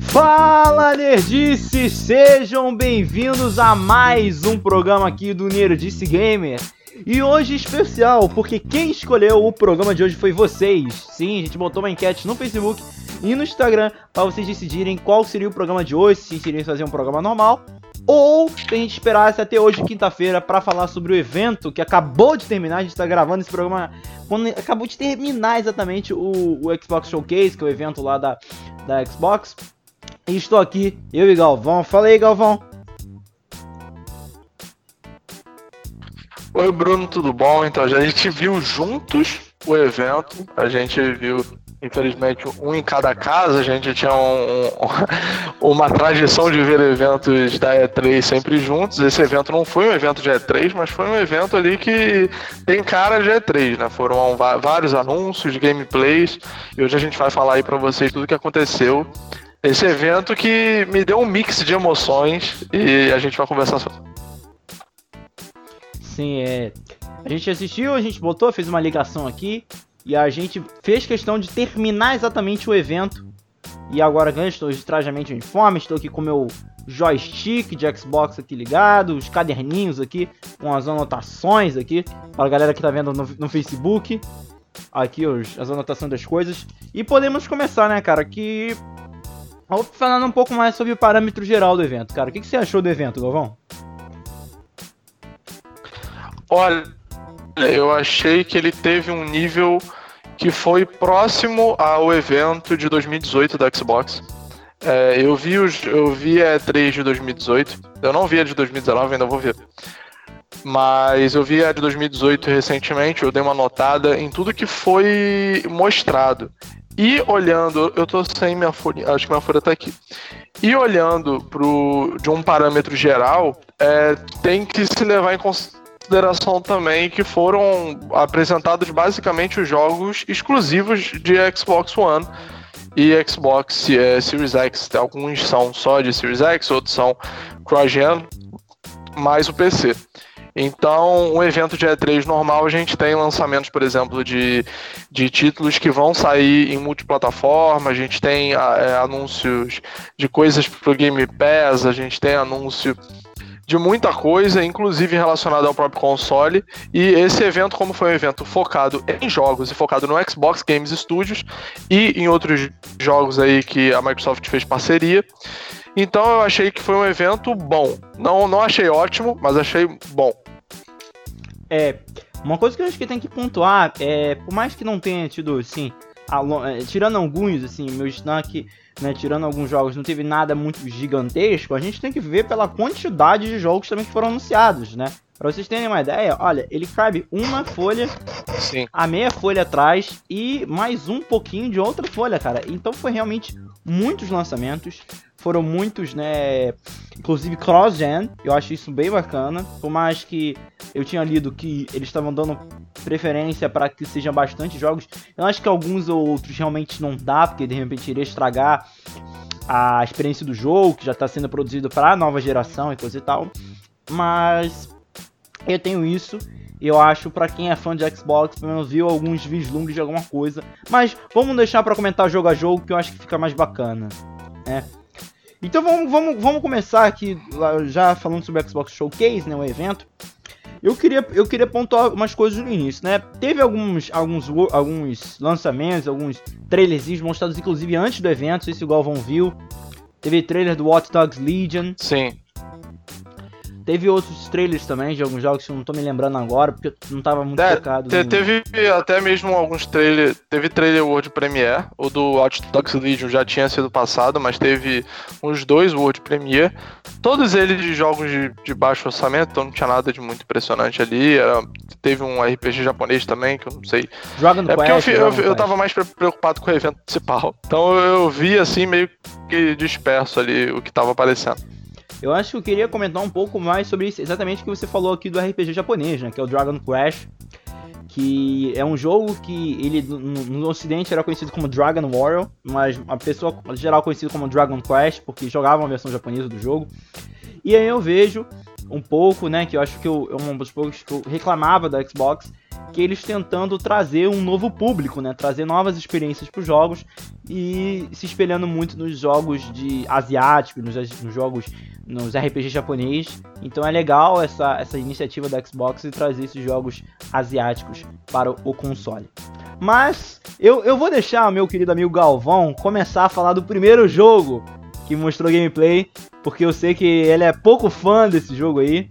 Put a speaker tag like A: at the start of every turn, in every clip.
A: Fala nerdice, sejam bem-vindos a mais um programa aqui do Nerdice Gamer. E hoje especial, porque quem escolheu o programa de hoje foi vocês. Sim, a gente botou uma enquete no Facebook e no Instagram para vocês decidirem qual seria o programa de hoje, se iriam fazer um programa normal ou a gente esperasse até hoje, quinta-feira, para falar sobre o evento que acabou de terminar. A gente está gravando esse programa quando acabou de terminar exatamente o, o Xbox Showcase, que é o evento lá da, da Xbox. E estou aqui, eu e Galvão. Fala aí, Galvão.
B: Oi, Bruno, tudo bom? Então, a gente viu juntos o evento, a gente viu infelizmente, um em cada casa. A gente tinha um, um, uma tradição de ver eventos da E3 sempre juntos. Esse evento não foi um evento de E3, mas foi um evento ali que tem cara de E3, né? Foram vários anúncios, gameplays, e hoje a gente vai falar aí para vocês tudo o que aconteceu. Esse evento que me deu um mix de emoções e a gente vai conversar sobre.
A: Sim, é. A gente assistiu, a gente botou, fez uma ligação aqui. E a gente fez questão de terminar exatamente o evento. E agora ganho, estou de trajamento uniforme, estou aqui com meu joystick de Xbox aqui ligado, os caderninhos aqui, com as anotações aqui, para a galera que está vendo no, no, Facebook. Aqui os, as anotações das coisas. E podemos começar, né, cara, que... Vou falando um pouco mais sobre o parâmetro geral do evento, cara. O que, que você achou do evento, Galvão?
B: Olha, eu achei que ele teve um nível que foi próximo ao evento de 2018 da Xbox. É, eu vi os, eu vi a E3 de 2018. Eu não vi a de 2019, ainda vou ver. Mas eu vi a de 2018 recentemente, eu dei uma notada em tudo que foi mostrado. E olhando, eu tô sem minha folha, acho que minha folha tá aqui. E olhando pro, de um parâmetro geral, é, tem que se levar em consideração consideração também que foram apresentados basicamente os jogos exclusivos de Xbox One e Xbox é, Series X. Alguns são só de Series X, outros são cross-gen, mais o PC. Então, um evento de E3 normal, a gente tem lançamentos, por exemplo, de, de títulos que vão sair em multiplataforma, a gente tem é, anúncios de coisas pro Game Pass, a gente tem anúncio de muita coisa, inclusive relacionada ao próprio console. E esse evento, como foi um evento focado em jogos e focado no Xbox Games Studios e em outros jogos aí que a Microsoft fez parceria. Então eu achei que foi um evento bom. Não, não achei ótimo, mas achei bom.
A: É, uma coisa que eu acho que tem que pontuar é, por mais que não tenha tido, assim, é, tirando alguns, assim, meu snack né, tirando alguns jogos, não teve nada muito gigantesco, a gente tem que ver pela quantidade de jogos também que foram anunciados, né? Pra vocês terem uma ideia, olha, ele cabe uma folha, Sim. a meia folha atrás e mais um pouquinho de outra folha, cara. Então foi realmente muitos lançamentos, foram muitos, né? Inclusive cross-gen, eu acho isso bem bacana. Por mais que eu tinha lido que eles estavam dando preferência para que sejam bastante jogos, eu acho que alguns ou outros realmente não dá, porque de repente iria estragar a experiência do jogo, que já está sendo produzido para a nova geração e coisa e tal. Mas eu tenho isso. Eu acho para quem é fã de Xbox, pelo menos viu alguns vislumbres de alguma coisa. Mas vamos deixar para comentar jogo a jogo que eu acho que fica mais bacana, né? Então vamos, vamos, vamos começar aqui já falando sobre o Xbox Showcase, né, o evento. Eu queria, eu queria pontuar algumas coisas no início, né? Teve alguns, alguns, alguns lançamentos, alguns trailers mostrados inclusive antes do evento, se o Galvão viu. Teve trailer do Watch Dogs Legion.
B: Sim.
A: Teve outros trailers também de alguns jogos que eu não tô me lembrando agora, porque não tava muito é, focado.
B: Te, teve até mesmo alguns trailers. Teve trailer World Premiere. O do Watch Dogs Legion já tinha sido passado, mas teve uns dois World Premiere. Todos eles de jogos de, de baixo orçamento, então não tinha nada de muito impressionante ali. Era, teve um RPG japonês também, que eu não sei.
A: Dragon
B: é porque Quest, eu, eu, eu tava mais preocupado com o evento principal. Então eu vi assim meio que disperso ali o que tava aparecendo.
A: Eu acho que eu queria comentar um pouco mais sobre isso, exatamente o que você falou aqui do RPG japonês, né? Que é o Dragon Quest. Que é um jogo que ele no, no ocidente era conhecido como Dragon Warrior, mas a pessoa geral conhecido como Dragon Quest, porque jogava a versão japonesa do jogo. E aí eu vejo um pouco, né, que eu acho que eu, é um dos poucos que eu reclamava da Xbox, que eles tentando trazer um novo público, né? Trazer novas experiências para os jogos e se espelhando muito nos jogos de asiáticos, nos, nos jogos nos RPG japonês. Então é legal essa, essa iniciativa da Xbox e trazer esses jogos asiáticos para o, console. Mas eu, eu vou deixar meu querido amigo Galvão começar a falar do primeiro jogo que mostrou gameplay, porque eu sei que ele é pouco fã desse jogo aí.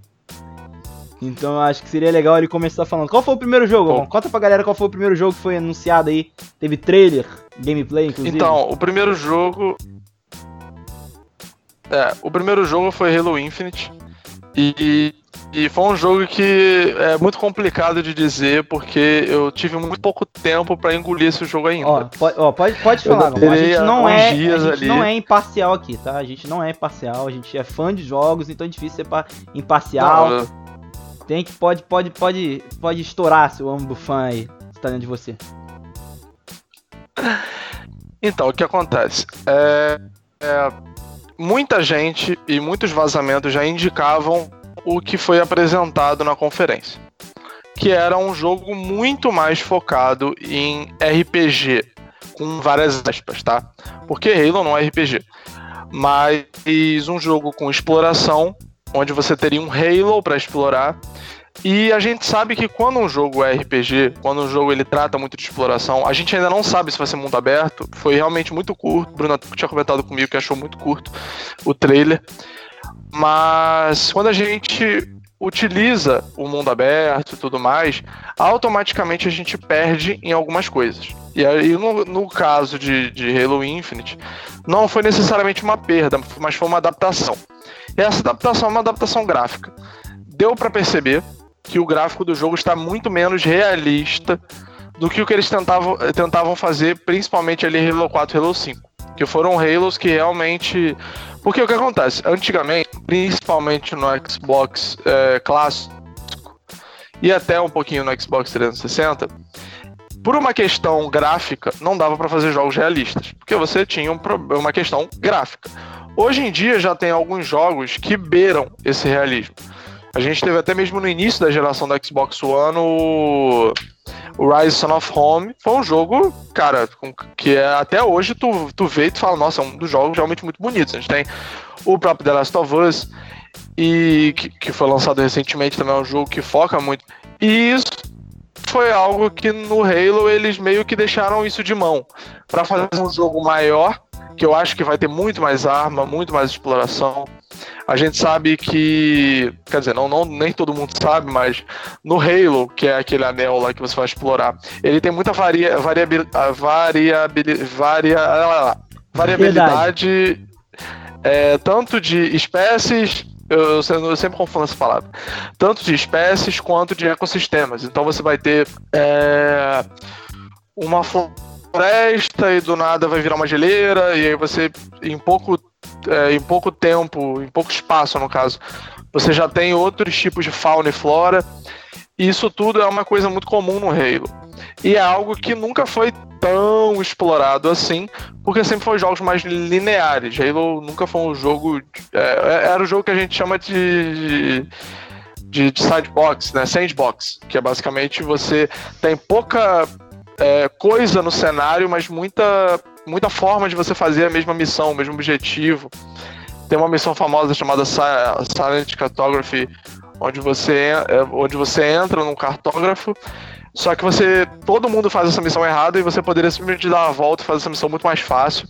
A: Então acho que seria legal ele começar falando. Qual foi o primeiro jogo? Bom, Conta pra galera qual foi o primeiro jogo que foi anunciado aí. Teve trailer, gameplay, inclusive.
B: Então, o primeiro jogo. É, o primeiro jogo foi Halo Infinite. E e foi um jogo que é muito complicado de dizer, porque eu tive muito pouco tempo para engolir esse jogo ainda.
A: Ó, pode, ó, pode, pode falar, a gente não é, a gente não é imparcial aqui, tá? A gente não é imparcial, a gente é fã de jogos, então é difícil ser imparcial. Não, eu... Tem que pode pode pode pode estourar seu âmbito fã aí, está dentro de você.
B: Então, o que acontece? É, é, muita gente e muitos vazamentos já indicavam o que foi apresentado na conferência, que era um jogo muito mais focado em RPG, com várias aspas, tá? Porque Halo não é RPG, mas um jogo com exploração, onde você teria um Halo para explorar. E a gente sabe que quando um jogo é RPG, quando um jogo ele trata muito de exploração, a gente ainda não sabe se vai ser mundo aberto. Foi realmente muito curto. Bruno tinha comentado comigo que achou muito curto o trailer. Mas quando a gente utiliza o mundo aberto e tudo mais, automaticamente a gente perde em algumas coisas. E aí, no, no caso de, de Halo Infinite, não foi necessariamente uma perda, mas foi uma adaptação. E essa adaptação é uma adaptação gráfica. Deu para perceber que o gráfico do jogo está muito menos realista do que o que eles tentavam, tentavam fazer, principalmente ali Halo 4 e Halo 5. Que foram Halos que realmente porque o que acontece? Antigamente, principalmente no Xbox é, clássico e até um pouquinho no Xbox 360, por uma questão gráfica, não dava para fazer jogos realistas, porque você tinha um, uma questão gráfica. Hoje em dia já tem alguns jogos que beiram esse realismo. A gente teve até mesmo no início da geração da Xbox One o, o Rise of Home. Foi um jogo, cara, que é, até hoje tu, tu vê e tu fala, nossa, é um dos jogos realmente muito bonitos. A gente tem o próprio The Last of Us, e que, que foi lançado recentemente também, é um jogo que foca muito. E isso foi algo que no Halo eles meio que deixaram isso de mão. para fazer um jogo maior, que eu acho que vai ter muito mais arma, muito mais exploração. A gente sabe que, quer dizer, não, não nem todo mundo sabe, mas no Halo, que é aquele anel lá que você vai explorar, ele tem muita varia, variabil, variabil, varia, variabilidade, é, tanto de espécies eu, eu, sempre confundo essa palavra. Tanto de espécies quanto de ecossistemas. Então você vai ter é, uma floresta e do nada vai virar uma geleira, e aí você, em pouco é, em pouco tempo, em pouco espaço no caso, você já tem outros tipos de fauna e flora. E isso tudo é uma coisa muito comum no Halo. E é algo que nunca foi tão explorado assim, porque sempre foi jogos mais lineares. Halo nunca foi um jogo. É, é era o jogo que a gente chama de, de, de sandbox, né? Sandbox, que é basicamente você tem pouca é, coisa no cenário, mas muita muita forma de você fazer a mesma missão, o mesmo objetivo. Tem uma missão famosa chamada Silent Cartography, onde você, é, onde você entra num cartógrafo, só que você. Todo mundo faz essa missão errada e você poderia simplesmente dar a volta e fazer essa missão muito mais fácil.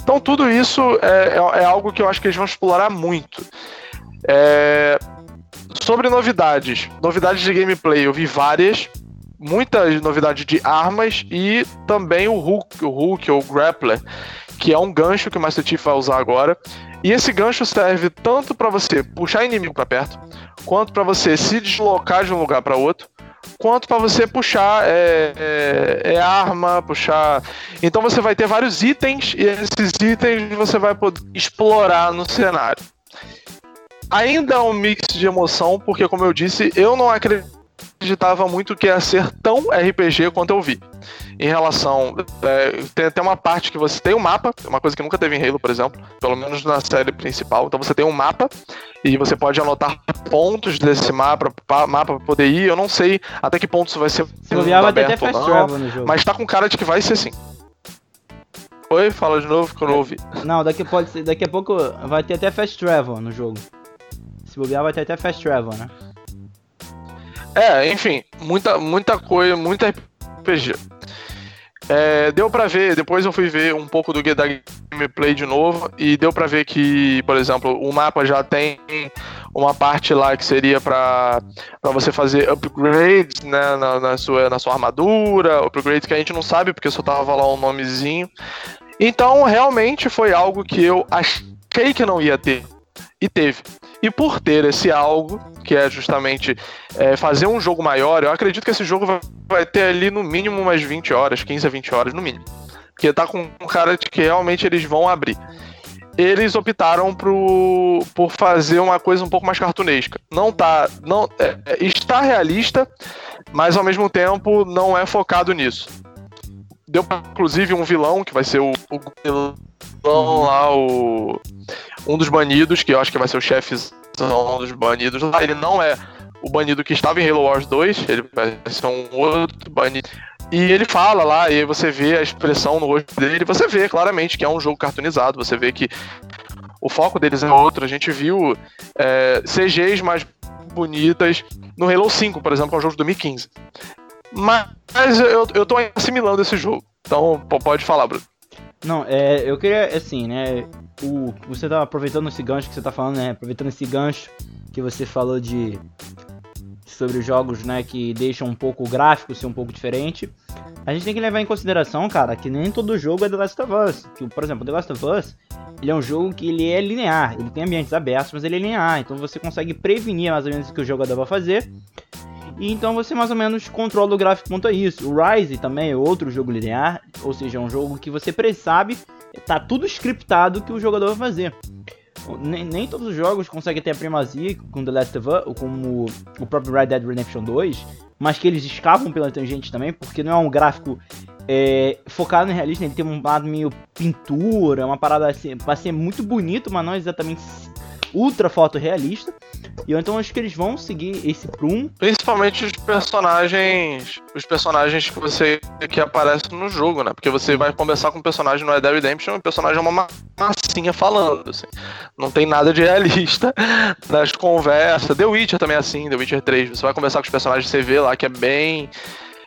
B: Então tudo isso é, é, é algo que eu acho que eles vão explorar muito. É, sobre novidades. Novidades de gameplay, eu vi várias muitas novidades de armas e também o hook, o hook ou grappler, que é um gancho que o Master Chief vai usar agora. E esse gancho serve tanto para você puxar inimigo para perto, quanto para você se deslocar de um lugar para outro, quanto para você puxar é, é, é, arma, puxar. Então você vai ter vários itens e esses itens você vai poder explorar no cenário. Ainda é um mix de emoção, porque como eu disse, eu não acredito acreditava muito que ia ser tão RPG quanto eu vi. Em relação. É, tem até uma parte que você tem um mapa, uma coisa que nunca teve em Halo, por exemplo, pelo menos na série principal. Então você tem um mapa e você pode anotar pontos desse mapa para poder ir. Eu não sei até que ponto isso vai ser.
A: Se bobear, vai ter até fast travel no jogo.
B: Mas tá com cara de que vai ser sim. Oi, fala de novo que eu não ouvi.
A: Não, daqui, pode ser, daqui a pouco vai ter até fast travel no jogo. Se bobear, vai ter até fast travel, né?
B: É, enfim, muita, muita coisa, muita RPG. É, deu pra ver, depois eu fui ver um pouco do da gameplay de novo e deu pra ver que, por exemplo, o mapa já tem uma parte lá que seria pra você fazer upgrades né, na, na, sua, na sua armadura, upgrades que a gente não sabe porque só tava lá um nomezinho. Então, realmente foi algo que eu achei que não ia ter e teve. E por ter esse algo, que é justamente é, fazer um jogo maior, eu acredito que esse jogo vai, ter ali no mínimo umas 20 horas, 15 a 20 horas no mínimo. Porque tá com um cara de que realmente eles vão abrir. Eles optaram pro, por fazer uma coisa um pouco mais cartunesca. Não tá. Não, é, é está realista, mas ao mesmo tempo não é focado nisso. Deu inclusive um vilão, que vai ser o, o vilão lá, o um dos banidos, que eu acho que vai ser o chefe dos banidos lá, ele não é o banido que estava em Halo Wars 2, ele vai ser um outro banido. E ele fala lá, e aí você vê a expressão no rosto dele, você vê claramente que é um jogo cartoonizado, você vê que o foco deles é outro. A gente viu é, CGs mais bonitas no Halo 5, por exemplo, que é um jogo de 2015. Mas eu, eu tô assimilando esse jogo. Então, pode falar, Bruno.
A: Não, é, eu queria, assim, né, o, você tá aproveitando esse gancho que você tá falando, né, aproveitando esse gancho que você falou de sobre os jogos, né, que deixam um pouco o gráfico ser um pouco diferente, a gente tem que levar em consideração, cara, que nem todo jogo é The Last of Us. Que, por exemplo, The Last of Us, ele é um jogo que ele é linear, ele tem ambientes abertos, mas ele é linear, então você consegue prevenir mais ou menos o que o jogador vai fazer e então você mais ou menos controla o gráfico quanto a isso. O Rise também é outro jogo linear, ou seja, é um jogo que você sabe, tá tudo scriptado que o jogador vai fazer. Nem, nem, todos os jogos conseguem ter a primazia com The Last of Us, como o próprio Red Dead Redemption 2, mas que eles escavam pela tangente também, porque não é um gráfico é, focado no realismo, ele tem um lado meio pintura, uma parada assim, pra ser muito bonito, mas não exatamente ultra fotorrealista. E então acho que eles vão seguir esse prum.
B: Principalmente os personagens. Os personagens que você que aparecem no jogo, né? Porque você vai conversar com um personagem no Red Dead Redemption e o personagem é uma massinha falando, assim. Não tem nada de realista nas conversas. The Witcher também é assim, The Witcher 3. Você vai conversar com os personagens, você vê lá que é bem.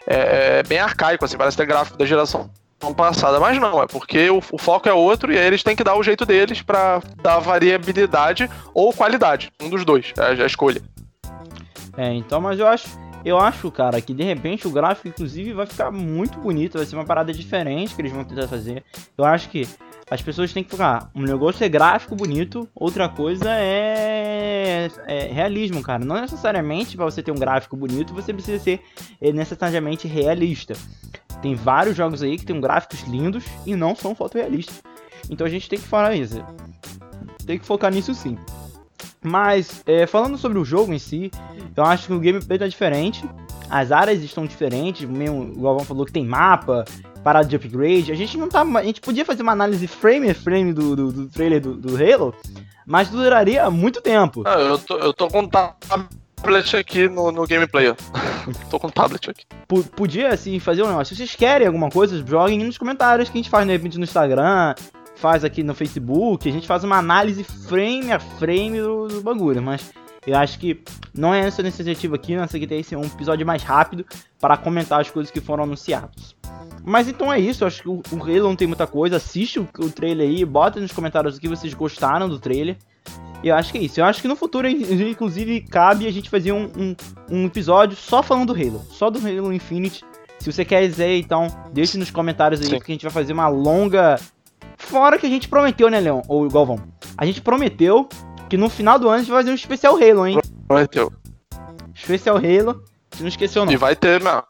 B: É, é bem arcaico, assim, parece ter gráfico da geração passada, mas não, é porque o, o, foco é outro e aí eles têm que dar o jeito deles para dar variabilidade ou qualidade, um dos dois, é a escolha.
A: É, então, mas eu acho, eu acho, cara, que de repente o gráfico inclusive vai ficar muito bonito, vai ser uma parada diferente que eles vão tentar fazer. Eu acho que as pessoas têm que focar. Um negócio é gráfico bonito, outra coisa é, é realismo, cara. Não necessariamente para você ter um gráfico bonito você precisa ser é, necessariamente realista. Tem vários jogos aí que tem gráficos lindos e não são fotorrealistas. Então a gente tem que falar isso. Tem que focar nisso sim. Mas, é, falando sobre o jogo em si, eu acho que o gameplay tá diferente. As áreas estão diferentes. Mesmo, o Galvão falou que tem mapa, parada de upgrade. A gente não tá. A gente podia fazer uma análise frame a frame do, do, do trailer do, do, Halo, mas duraria muito tempo.
B: Ah, eu, tô, eu tô com tablet aqui no, no gameplay. tô com tablet aqui.
A: P podia, assim, fazer um negócio. Se vocês querem alguma coisa, joguem nos comentários que a gente faz, de repente, no Instagram, faz aqui no Facebook. A gente faz uma análise frame a frame do, do bagulho, mas. Eu acho que não é essa iniciativa aqui, nessa aqui tem que um episódio mais rápido para comentar as coisas que foram anunciadas. Mas então é isso, eu acho que o, o Halo não tem muita coisa. Assiste o, o trailer aí, bota nos comentários o que vocês gostaram do trailer. E eu acho que é isso. Eu acho que no futuro, inclusive, cabe a gente fazer um, um, um episódio só falando do Halo. Só do Halo Infinite. Se você quer dizer, então, deixe nos comentários aí, Sim. porque a gente vai fazer uma longa. Fora que a gente prometeu, né, Leon? Ou Galvão? A gente prometeu que no final do ano a gente vai fazer um especial Halo, hein?
B: Prometeu.
A: Especial Halo. Você não esqueceu, não.
B: E vai ter, meu.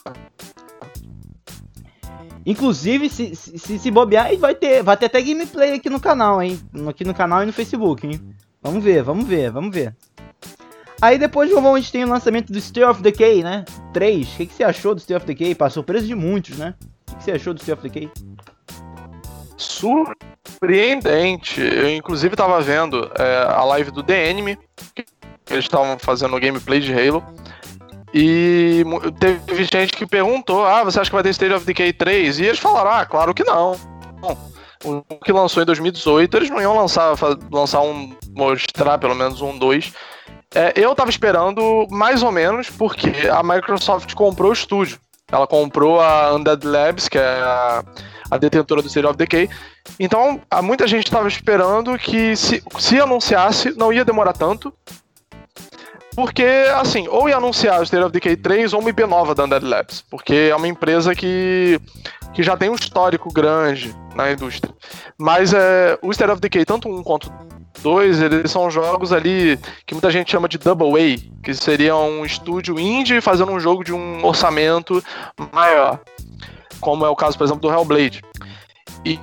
A: Inclusive, se, se, se bobear, vai ter, vai ter até gameplay aqui no canal, hein? Aqui no canal e no Facebook, hein? Vamos ver, vamos ver, vamos ver. Aí depois a gente tem o lançamento do State of Decay, né? 3, o que, que, você achou do State of Decay? Para surpresa de muitos, né? O que, que, você achou do State of Decay?
B: Surpreendente. Eu, inclusive, tava vendo é, a live do The Enemy, que eles estavam fazendo gameplay de Halo. E teve gente que perguntou: Ah, você acha que vai ter State of Decay 3? E eles falaram: Ah, claro que não. O que lançou em 2018, eles não iam lançar, lançar um. mostrar pelo menos um 2. É, eu tava esperando mais ou menos porque a Microsoft comprou o estúdio. Ela comprou a Undead Labs, que é a, a detentora do State of Decay. Então, muita gente estava esperando que se, se anunciasse, não ia demorar tanto. Porque, assim, ou ia anunciar o State of Decay 3 ou uma IP nova da Undead Labs. Porque é uma empresa que, que já tem um histórico grande na indústria. Mas é, o State of Decay, tanto um quanto dois, eles são jogos ali que muita gente chama de Double A, que seria um estúdio indie fazendo um jogo de um orçamento maior. Como é o caso, por exemplo, do Hellblade. E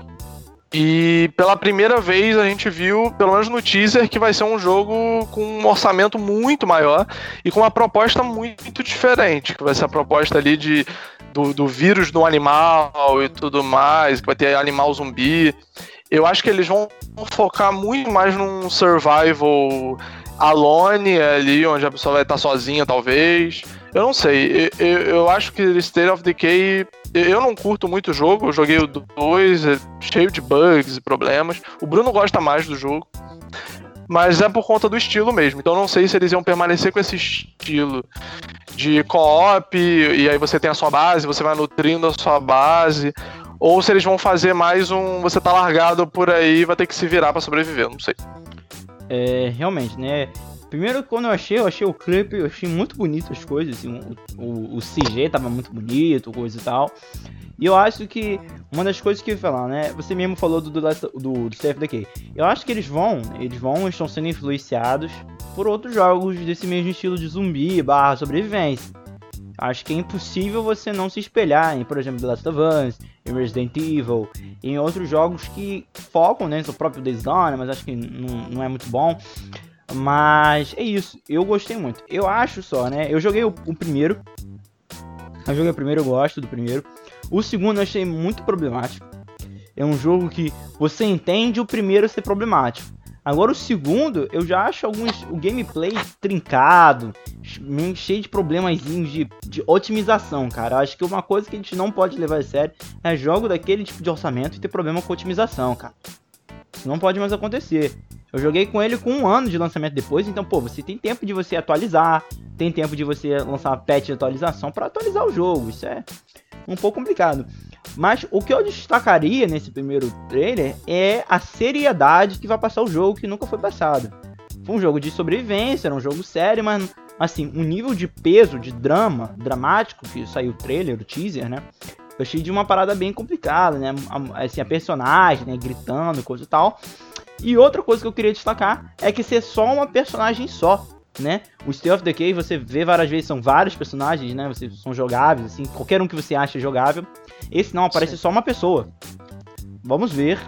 B: e pela primeira vez a gente viu, pelo menos no teaser, que vai ser um jogo com um orçamento muito maior e com uma proposta muito diferente. Que vai ser a proposta ali de, do, do vírus do animal e tudo mais, que vai ter animal zumbi. Eu acho que eles vão focar muito mais num survival alone ali, onde a pessoa vai estar sozinha, talvez. Eu não sei. Eu, eu, eu acho que State of Decay eu não curto muito o jogo, eu joguei o 2, é cheio de bugs e problemas. O Bruno gosta mais do jogo. Mas é por conta do estilo mesmo. Então não sei se eles iam permanecer com esse estilo de co-op, e aí você tem a sua base, você vai nutrindo a sua base. Ou se eles vão fazer mais um. Você tá largado por aí vai ter que se virar para sobreviver, não sei.
A: É, realmente, né? Primeiro, quando eu achei, eu achei o clipe, eu achei muito bonito as coisas, assim, o, o, CG tava muito bonito, coisa e tal. E eu acho que uma das coisas que eu ia falar, né? Você mesmo falou do, do, do, do CFDK. Eu acho que eles vão, eles vão, estão sendo influenciados por outros jogos desse mesmo estilo de zumbi barra sobrevivência. Acho que é impossível você não se espelhar em, por exemplo, The Last of Us, em Resident Evil, em outros jogos que focam, né? O próprio Days Gone, mas acho que não, não é muito bom. Mas é isso, eu gostei muito. Eu acho só, né? Eu joguei o, o primeiro. Eu joguei o primeiro, eu gosto do primeiro. O segundo eu achei muito problemático. É um jogo que você entende o primeiro ser problemático. Agora o segundo, eu já acho alguns o gameplay trincado, cheio de problemas de, de otimização, cara. Eu acho que uma coisa que a gente não pode levar a sério é jogo daquele tipo de orçamento e ter problema com otimização, cara. Isso não pode mais acontecer. Eu joguei com ele com um ano de lançamento depois, então, pô, você tem tempo de você atualizar, tem tempo de você lançar uma patch de atualização para atualizar o jogo. Isso é um pouco complicado. Mas o que eu destacaria nesse primeiro trailer é a seriedade que vai passar o jogo que nunca foi passado. Foi um jogo de sobrevivência, era um jogo sério, mas assim, um nível de peso, de drama, dramático que saiu o trailer, o teaser, né? Eu achei de uma parada bem complicada, né? Assim, a personagem, né, gritando, coisa e tal. E outra coisa que eu queria destacar é que ser só uma personagem só, né? O State of Decay você vê várias vezes, são vários personagens, né? Você, são jogáveis, assim, qualquer um que você acha jogável. Esse não, aparece Sim. só uma pessoa. Vamos ver.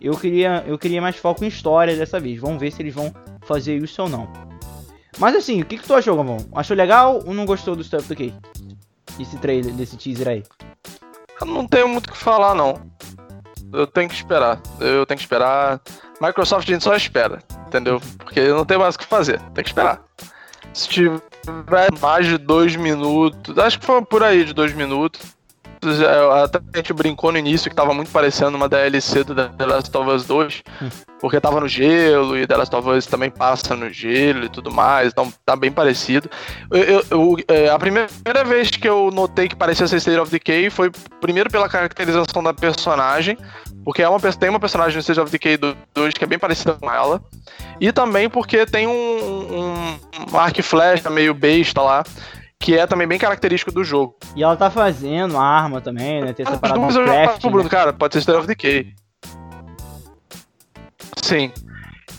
A: Eu queria, eu queria mais foco em história dessa vez. Vamos ver se eles vão fazer isso ou não. Mas assim, o que, que tu achou, Gavão? Achou legal ou não gostou do State of Decay? Esse trailer, desse teaser aí?
B: Eu não tenho muito o que falar, não. Eu tenho que esperar. Eu tenho que esperar. Microsoft a gente só espera, entendeu? Porque não tem mais o que fazer, tem que esperar. Se tiver mais de dois minutos, acho que foi por aí de dois minutos. Até a gente brincou no início que tava muito parecendo uma DLC do The Last of Us 2, hum. porque tava no gelo e The Last of Us também passa no gelo e tudo mais, então tá bem parecido. Eu, eu, eu, é, a primeira vez que eu notei que parecia ser State of Decay foi primeiro pela caracterização da personagem, porque é uma, tem uma personagem no State of Decay 2 que é bem parecida com ela. E também porque tem um, um, um arco e flecha meio besta lá, que é também bem característico do jogo.
A: E ela tá fazendo a arma também, né? Tem essa parada
B: Mas eu craft, Bruno, né? cara, pode ser State of Decay. Sim.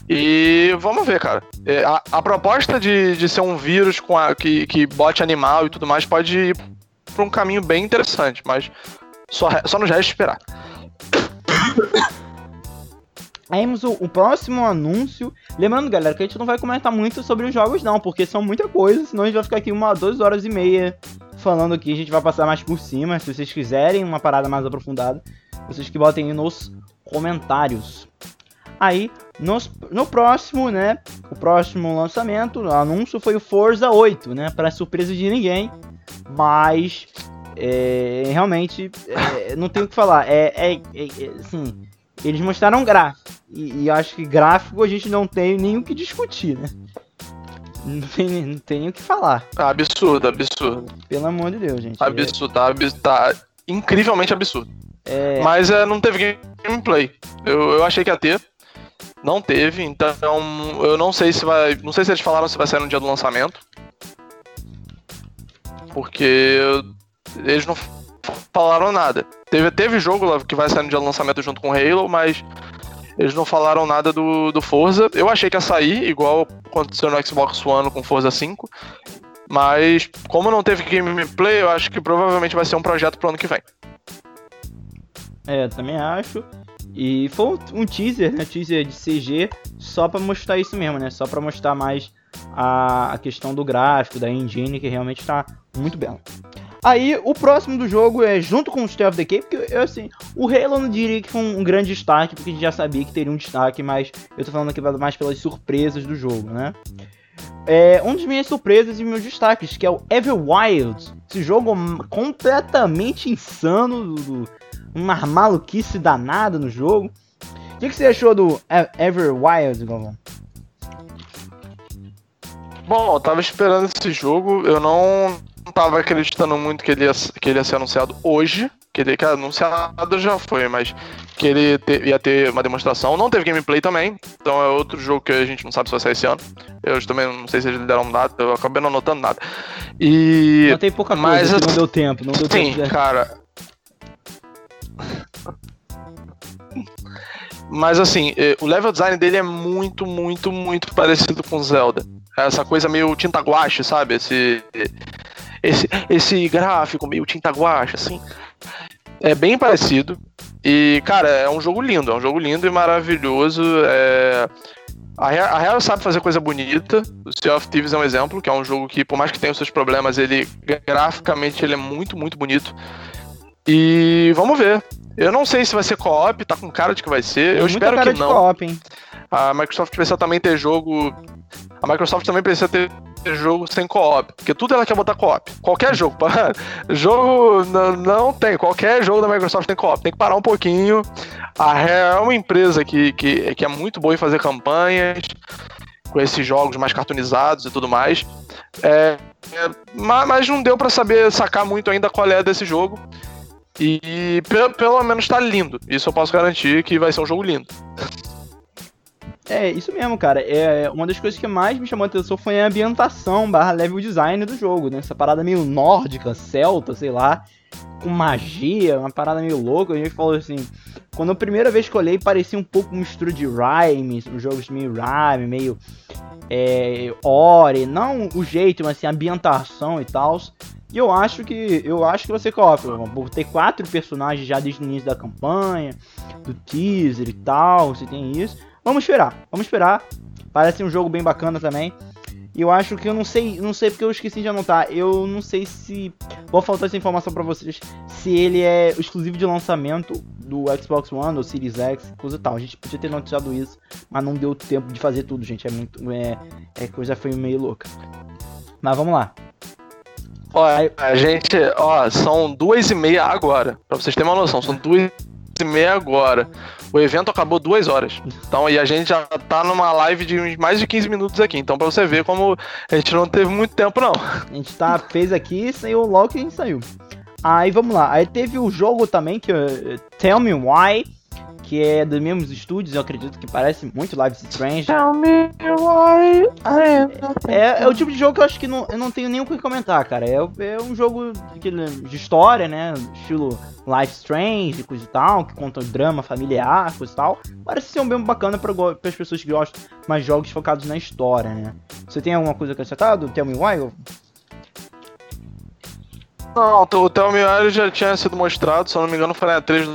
B: E vamos ver, cara. É, a, a proposta de, de ser um vírus com a, que, que bote animal e tudo mais pode ir pra um caminho bem interessante, mas só, só nos resta esperar.
A: Temos o, o, próximo anúncio. Lembrando, galera, que a gente não vai comentar muito sobre os jogos, não, porque são muita coisa, senão a gente vai ficar aqui uma, duas horas e meia falando aqui, a gente vai passar mais por cima. Se vocês quiserem uma parada mais aprofundada, vocês que botem aí nos comentários. Aí, nos, no próximo, né? O próximo lançamento, o anúncio foi o Forza 8, né? Para surpresa de ninguém. Mas é, realmente é, não tem o que falar. É, é, é, assim, eles mostraram gráfico. E, e acho que gráfico a gente não tem nem o que discutir, né? Não tem, não tem nem o que falar.
B: Absurdo, absurdo.
A: Pelo amor de Deus, gente.
B: Absurdo, tá, tá incrivelmente absurdo. É... Mas é, não teve gameplay. Eu, eu achei que ia ter. Não teve, então eu não sei se vai. Não sei se eles falaram se vai sair no dia do lançamento. Porque eles não falaram nada. Teve, teve jogo que vai sair no dia do lançamento junto com Halo, mas eles não falaram nada do, do Forza. Eu achei que ia sair, igual aconteceu no Xbox One com Forza 5. Mas, como não teve gameplay, eu acho que provavelmente vai ser um projeto pro ano que vem.
A: É, também acho. E foi um teaser, né? Teaser de CG, só para mostrar isso mesmo, né? Só para mostrar mais a, a questão do gráfico, da engine, que realmente está muito bela. Aí, o próximo do jogo é junto com o Stealth Decay, porque, assim, o Halo não diria que foi um grande destaque, porque a gente já sabia que teria um destaque, mas eu tô falando aqui mais pelas surpresas do jogo, né? É, uma das minhas surpresas e meus destaques, que é o Everwild. Esse jogo completamente insano, do, uma maluquice danada no jogo. O que, que você achou do Everwild, Galvão?
B: Bom, eu tava esperando esse jogo, eu não tava acreditando muito que ele ia, que ele ia ser anunciado hoje. Que ele que anunciado já foi, mas que ele te, ia ter uma demonstração. Não teve gameplay também, então é outro jogo que a gente não sabe se vai sair esse ano. Eu também não sei se eles deram nada, eu acabei não anotando nada. E.
A: Não tem pouca coisa, mas, não deu tempo, não deu
B: sim,
A: tempo.
B: Sim, cara. Mas assim, eh, o level design dele é muito, muito, muito parecido com Zelda. Essa coisa meio tinta guache, sabe? Esse, esse, esse gráfico meio tinta guache, assim. É bem parecido. E, cara, é um jogo lindo, é um jogo lindo e maravilhoso. É... A Rare sabe fazer coisa bonita. O Sea of Thieves é um exemplo, que é um jogo que, por mais que tenha os seus problemas, ele graficamente ele é muito, muito bonito. E vamos ver. Eu não sei se vai ser co-op, tá com cara de que vai ser. Tem eu espero que não. A Microsoft precisa também ter jogo. A Microsoft também precisa ter jogo sem co-op. Porque tudo ela quer botar co-op. Qualquer jogo. jogo não, tem. Qualquer jogo da Microsoft tem co-op. Tem que parar um pouquinho. A Rare é uma empresa que, que, que é muito boa em fazer campanhas. Com esses jogos mais cartoonizados e tudo mais. É, é, mas não deu para saber sacar muito ainda qual é desse jogo. E pelo, pelo menos tá lindo. Isso eu posso garantir que vai ser um jogo lindo.
A: É, isso mesmo, cara. É, uma das coisas que mais me chamou a atenção foi a ambientação barra level design do jogo, né? Essa parada meio nórdica, celta, sei lá, com magia, uma parada meio louca. A gente falou assim, quando a primeira vez que olhei, parecia um pouco mistura de Rhyme, os jogos meio Rhyme, meio é, Ori, não o jeito, mas assim, a ambientação e tal. E eu acho que eu acho que você copia, por ter quatro personagens já desde o início da campanha, do teaser e tal, você tem isso. Vamos esperar, vamos esperar. Parece um jogo bem bacana também. E eu acho que eu não sei, não sei porque eu esqueci de anotar. Eu não sei se vou faltar essa informação para vocês se ele é exclusivo de lançamento do Xbox One ou Series X, coisa tal. A gente podia ter noticiado isso, mas não deu tempo de fazer tudo, gente. É muito é, é coisa foi meio louca. Mas vamos lá.
B: Ó, a gente, ó, são duas e meia agora. Pra vocês terem uma noção, são duas e meia agora. O evento acabou duas horas. Então, e a gente já tá numa live de mais de 15 minutos aqui. Então, pra você ver como a gente não teve muito tempo, não.
A: A gente tá, fez aqui e saiu logo que a gente saiu. Aí, vamos lá. Aí teve o jogo também, que uh, Tell Me Why que é dos mesmos estúdios, eu acredito que parece muito Life is Strange. Tell me why é, é, o tipo de jogo que eu acho que não, eu não tenho nem o que comentar, cara. É, é um jogo de, de história, né? Estilo Life is Strange, coisa e tal, que conta drama familiar, coisa e tal. Parece ser um bem bacana para as pessoas que gostam mais jogos focados na história, né? Você tem alguma coisa acrescentada? Tell me why?
B: Não, o Tell Me Why já tinha sido mostrado, se eu não me engano foi na 3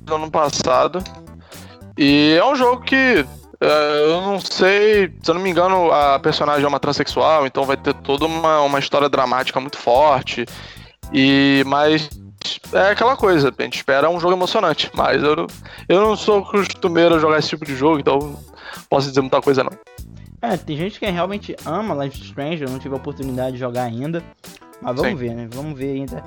B: do ano passado. E é um jogo que é, eu não sei, se eu não me engano, a personagem é uma transexual, então vai ter toda uma, uma história dramática muito forte. E mas é aquela coisa, a gente espera um jogo emocionante, mas eu, eu não sou costumeiro a jogar esse tipo de jogo, então posso dizer muita coisa não.
A: É, tem gente que realmente ama Life Strange, eu não tive a oportunidade de jogar ainda. Mas vamos Sim. ver, né? Vamos ver ainda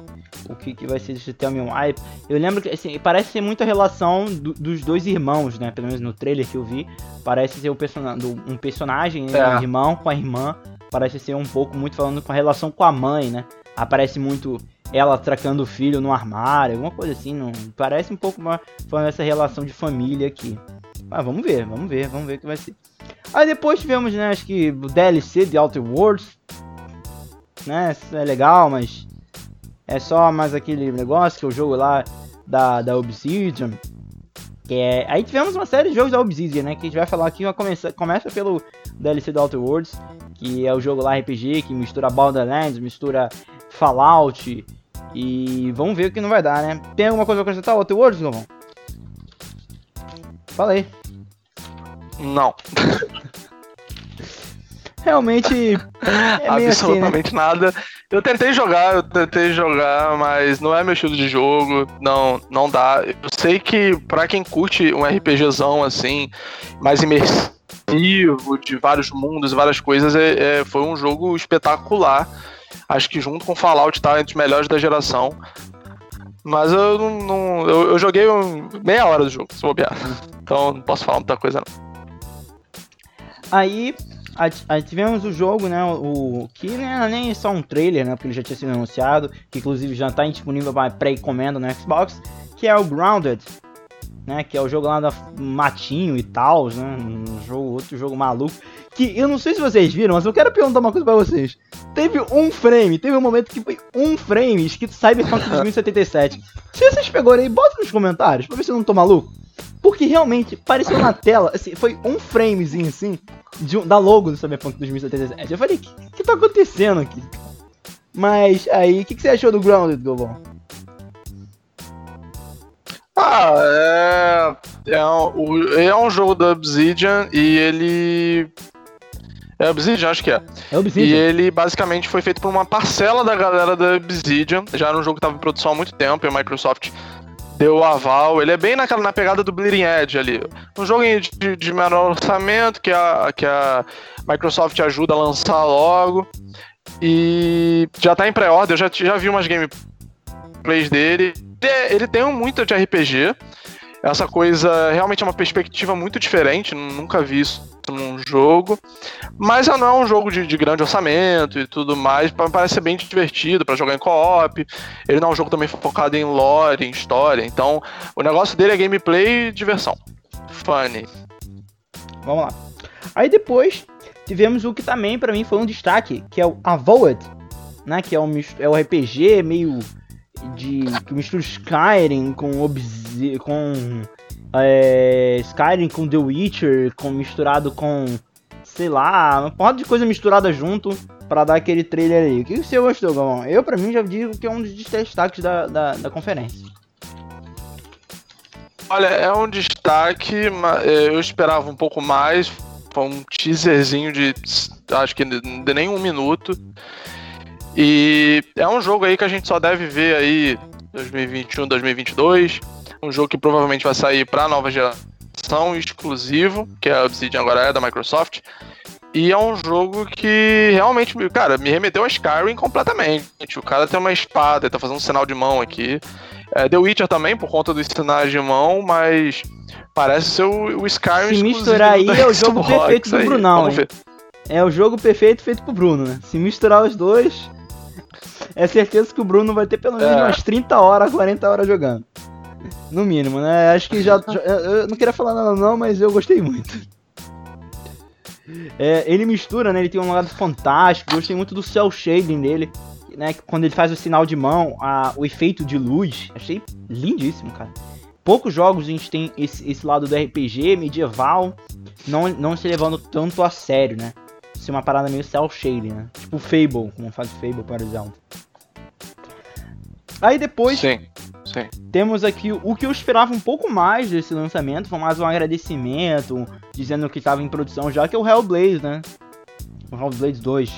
A: o que, que vai ser esse Tell Me Why. Eu lembro que, assim, parece ser muita relação do, dos dois irmãos, né? Pelo menos no trailer que eu vi. Parece ser um, person um personagem, né? é. um irmão com a irmã. Parece ser um pouco muito falando com a relação com a mãe, né? Aparece muito ela tracando o filho no armário, alguma coisa assim. Não, parece um pouco uma, falando essa relação de família aqui. Mas vamos ver, vamos ver, vamos ver o que vai ser. Aí depois tivemos, né, acho que o DLC de Outer Worlds né? Isso é legal, mas é só mais aquele negócio que é o jogo lá da, da Obsidian. Que é... Aí tivemos uma série de jogos da Obsidian, né? Que a gente vai falar aqui. Começa, começa pelo DLC do Outer Worlds, que é o jogo lá RPG que mistura Borderlands, mistura Fallout. E vamos ver o que não vai dar, né? Tem alguma coisa pra acrescentar, Outer Worlds, Galvão? Falei.
B: Não.
A: realmente
B: é absolutamente assim, né? nada. Eu tentei jogar, eu tentei jogar, mas não é meu estilo de jogo, não, não dá. Eu sei que para quem curte um RPGzão assim, mais imersivo, de vários mundos, várias coisas, é, é, foi um jogo espetacular. Acho que junto com Fallout tá entre os melhores da geração. Mas eu não. não eu, eu, joguei meia hora do jogo, se bobear. Então não posso falar muita coisa não.
A: Aí Aí tivemos o jogo, né? O que não era nem só um trailer, né? Porque ele já tinha sido anunciado, que inclusive já está disponível para pré-encomenda no Xbox, que é o Grounded, né? Que é o jogo lá da Matinho e tal, né? Um jogo, outro jogo maluco. Que eu não sei se vocês viram, mas eu quero perguntar uma coisa para vocês. Teve um frame, teve um momento que foi um frame escrito Cyberpunk 2077. se vocês pegaram aí, bota nos comentários pra ver se eu não tô maluco. Porque realmente pareceu na tela, assim, foi um framezinho assim, de, da logo do Cyberpunk 2077. Eu falei, o que, que tá acontecendo aqui? Mas aí, o que, que você achou do Grounded, Gobon?
B: Ah, é, é, um, é um jogo da Obsidian e ele. É Obsidian, acho que é. É Obsidian. E ele basicamente foi feito por uma parcela da galera da Obsidian. Já era um jogo que estava em produção há muito tempo e a Microsoft deu o aval. Ele é bem naquela, na pegada do Bleeding Edge ali. Um jogo de, de menor orçamento que a, que a Microsoft ajuda a lançar logo. E já tá em pré-order, eu já, já vi umas gameplays dele. Ele tem muito de RPG. Essa coisa realmente é uma perspectiva muito diferente, nunca vi isso num jogo. Mas não é um jogo de, de grande orçamento e tudo mais. Parece ser bem divertido para jogar em co-op. Ele não é um jogo também focado em lore, em história. Então, o negócio dele é gameplay e diversão. Funny.
A: Vamos lá. Aí depois tivemos o que também para mim foi um destaque, que é o Avowed, né? Que é um, é um RPG meio de que mistura Skyrim com Obsi com é, Skyrim com The Witcher, com, misturado com, sei lá, uma porrada de coisa misturada junto para dar aquele trailer aí. O que você gostou, Galvão? Eu, pra mim, já digo que é um dos destaques da, da, da conferência.
B: Olha, é um destaque, é, eu esperava um pouco mais. Foi um teaserzinho de acho que de nem um minuto. E é um jogo aí que a gente só deve ver aí 2021, 2022 um jogo que provavelmente vai sair para nova geração, exclusivo, que a Obsidian agora é da Microsoft. E é um jogo que realmente, cara, me remeteu a Skyrim completamente. O cara tem uma espada, ele tá fazendo um sinal de mão aqui. É, The Witcher também, por conta dos sinais de mão, mas parece ser o, o Skyrim
A: Se misturar aí é o jogo perfeito do Brunão? É o jogo perfeito feito pro Bruno, né? Se misturar os dois, é certeza que o Bruno vai ter pelo menos é. umas 30 horas, 40 horas jogando. No mínimo, né? Acho que já, já. Eu não queria falar nada, não, mas eu gostei muito. É, ele mistura, né? Ele tem um lado fantástico. Gostei muito do cel shading dele. Né, quando ele faz o sinal de mão, a, o efeito de luz. Achei lindíssimo, cara. Poucos jogos a gente tem esse, esse lado do RPG medieval, não, não se levando tanto a sério, né? Ser uma parada meio cel shading, né? Tipo Fable, como faz o Fable, por exemplo. Aí depois.
B: Sim Sim.
A: Temos aqui o que eu esperava um pouco mais desse lançamento, foi mais um agradecimento, dizendo que estava em produção já, que é o Hellblade, né? O Hellblade 2.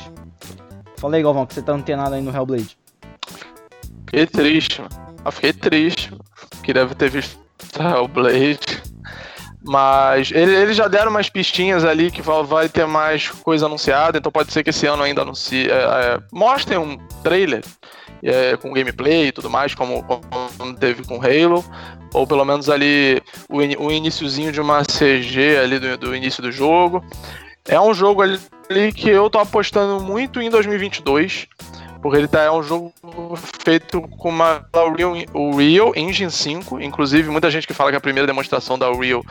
A: Fala aí, Galvão, que você tá antenado aí no Hellblade.
B: Fiquei triste, mano. Eu fiquei triste. Queria ter visto o Mas eles já deram umas pistinhas ali que vai ter mais coisa anunciada, então pode ser que esse ano ainda anuncie. É, é, mostrem um trailer é, com gameplay e tudo mais, como, como, teve com Halo, ou pelo menos ali o, o iníciozinho de uma CG ali do, do início do jogo. É um jogo ali que eu tô apostando muito em 2022. Porque ele tá, é um jogo feito com uma Unreal, o Real Engine 5. Inclusive, muita gente que fala que a primeira demonstração da Unreal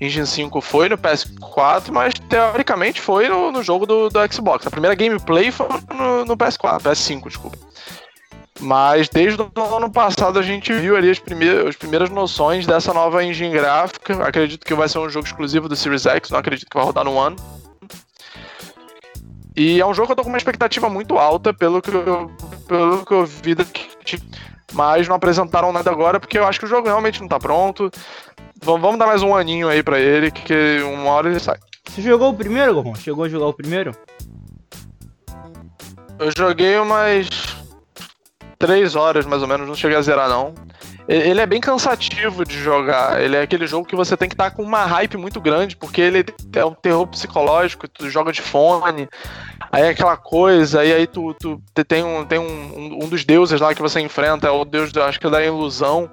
B: Engine 5 foi no PS4, mas teoricamente foi no, no jogo do, do, Xbox. A primeira gameplay foi no, no PS4, PS5, desculpa. Mas desde o ano passado a gente viu ali as primeiras, as primeiras noções dessa nova engine gráfica. Acredito que vai ser um jogo exclusivo do Series X, não acredito que vai rodar no One. E é um jogo que eu tô com uma expectativa muito alta pelo que eu, pelo que eu vi daqui. Mas não apresentaram nada agora porque eu acho que o jogo realmente não tá pronto. Vamos dar mais um aninho aí pra ele, que uma hora ele sai.
A: Você jogou o primeiro, Gorron? Chegou a jogar o primeiro?
B: Eu joguei umas três horas mais ou menos, não cheguei a zerar não. Ele é bem cansativo de jogar. Ele é aquele jogo que você tem que estar tá com uma hype muito grande, porque ele é um terror psicológico, tu joga de fone, aí é aquela coisa, e aí tu, tu tem, um, tem um, um dos deuses lá que você enfrenta, é o deus, acho que é da ilusão,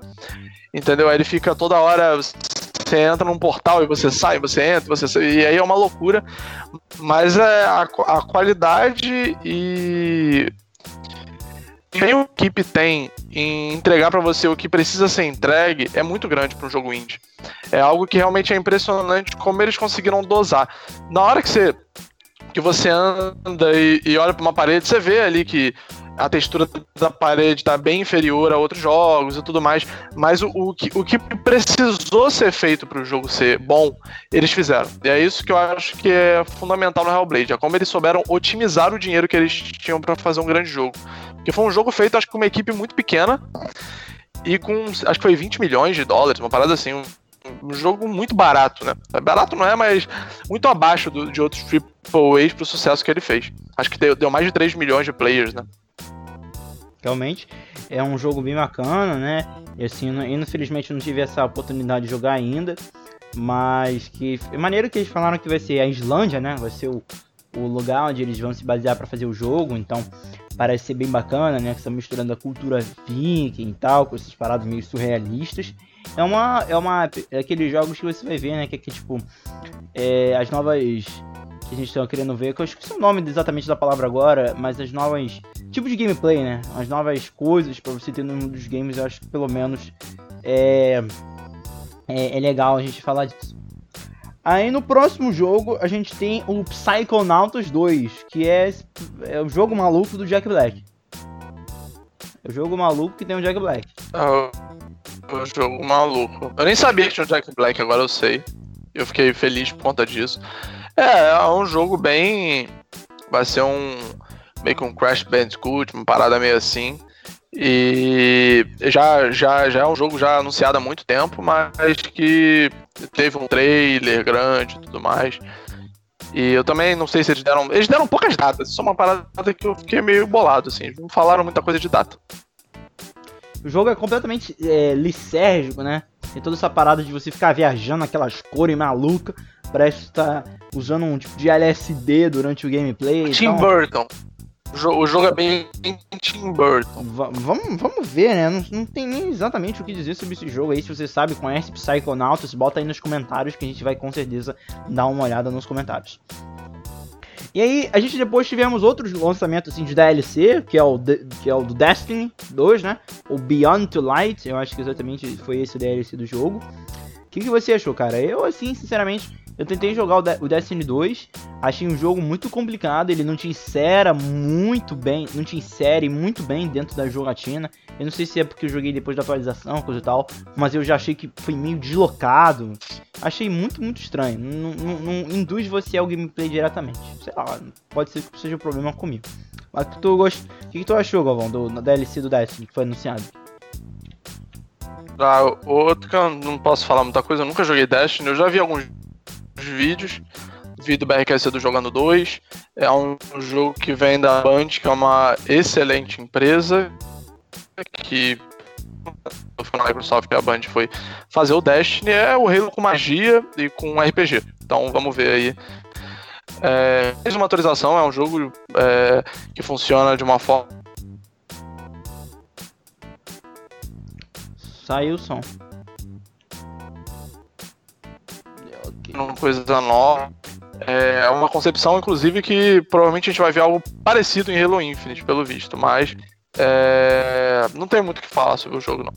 B: entendeu? Aí ele fica toda hora você entra num portal e você sai, você entra, você sai, e aí é uma loucura. Mas é a, a qualidade e que a equipe tem em entregar para você o que precisa ser entregue é muito grande para um jogo indie. É algo que realmente é impressionante como eles conseguiram dosar. Na hora que você que você anda e, e olha para uma parede, você vê ali que a textura da parede está bem inferior a outros jogos e tudo mais, mas o, o, que, o que precisou ser feito para o jogo ser bom, eles fizeram. E é isso que eu acho que é fundamental no Hellblade, é como eles souberam otimizar o dinheiro que eles tinham para fazer um grande jogo. Porque foi um jogo feito, acho que com uma equipe muito pequena e com, acho que foi 20 milhões de dólares, uma parada assim, um, um jogo muito barato, né? Barato não é, mas muito abaixo do, de outros AAAs pro sucesso que ele fez. Acho que deu, deu mais de 3 milhões de players, né?
A: Realmente é um jogo bem bacana, né? E assim, infelizmente não tive essa oportunidade de jogar ainda. Mas que é maneiro que eles falaram que vai ser a Islândia, né? Vai ser o, o lugar onde eles vão se basear para fazer o jogo. Então parece ser bem bacana, né? Que está misturando a cultura viking e tal, com essas paradas meio surrealistas. É uma. É uma. É aqueles jogos que você vai ver, né? Que é que, tipo. É, as novas. Que a gente está querendo ver, que eu esqueci o nome exatamente da palavra agora, mas as novas tipo de gameplay, né? As novas coisas para você ter no mundo dos games, eu acho que pelo menos é, é, é, legal a gente falar disso. Aí no próximo jogo a gente tem o Psychonauts 2, que é, é o jogo maluco do Jack Black. É o jogo maluco que tem o Jack Black.
B: É o jogo maluco. Eu nem sabia que tinha o Jack Black, agora eu sei. Eu fiquei feliz por conta disso. É, é um jogo bem. Vai ser um meio que um Crash Bandicoot, uma parada meio assim. E já, já, já é um jogo já anunciado há muito tempo, mas que teve um trailer grande e tudo mais. E eu também não sei se eles deram. Eles deram poucas datas, só uma parada que eu fiquei meio bolado, assim. Não falaram muita coisa de data.
A: O jogo é completamente é, licérgico, né? Tem toda essa parada de você ficar viajando aquelas cores malucas. Parece estar tá usando um tipo de LSD durante o gameplay.
B: Tim então... Burton. O jogo é bem Tim Burton.
A: vamos, vamos ver, né? Não, não, tem nem exatamente o que dizer sobre esse jogo aí. Se você sabe, conhece Psychonauts, bota aí nos comentários que a gente vai com certeza dar uma olhada nos comentários. E aí, a gente depois tivemos outros lançamentos assim, de DLC, que é, o, que é o do Destiny 2, né? O Beyond to Light, eu acho que exatamente foi esse o DLC do jogo. O que, que você achou, cara? Eu, assim, sinceramente, eu tentei jogar o, De o Destiny 2, achei um jogo muito complicado, ele não te insera muito bem, não te insere muito bem dentro da jogatina. Eu não sei se é porque eu joguei depois da atualização, coisa e tal, mas eu já achei que foi meio deslocado. Achei muito, muito estranho. Não, induz você ao gameplay diretamente. Sei lá, pode ser que seja um problema comigo. Mas tu gost... o que, que tu achou, Galvão, do, da DLC do Destiny que foi anunciado?
B: Ah, outro que eu não posso falar muita coisa, eu nunca joguei Destiny, eu já vi alguns vídeos. Vi do BRQC do Jogando 2. É um jogo que vem da Band, que é uma excelente empresa. que na Microsoft a Band foi fazer o Destiny, é o Halo com magia e com RPG. Então vamos ver aí. É, uma atualização, é um jogo é, que funciona de uma forma.
A: Saiu o som.
B: Uma coisa nova. É uma concepção, inclusive, que provavelmente a gente vai ver algo parecido em Halo Infinite, pelo visto, mas é... não tem muito o que falar sobre o jogo, não.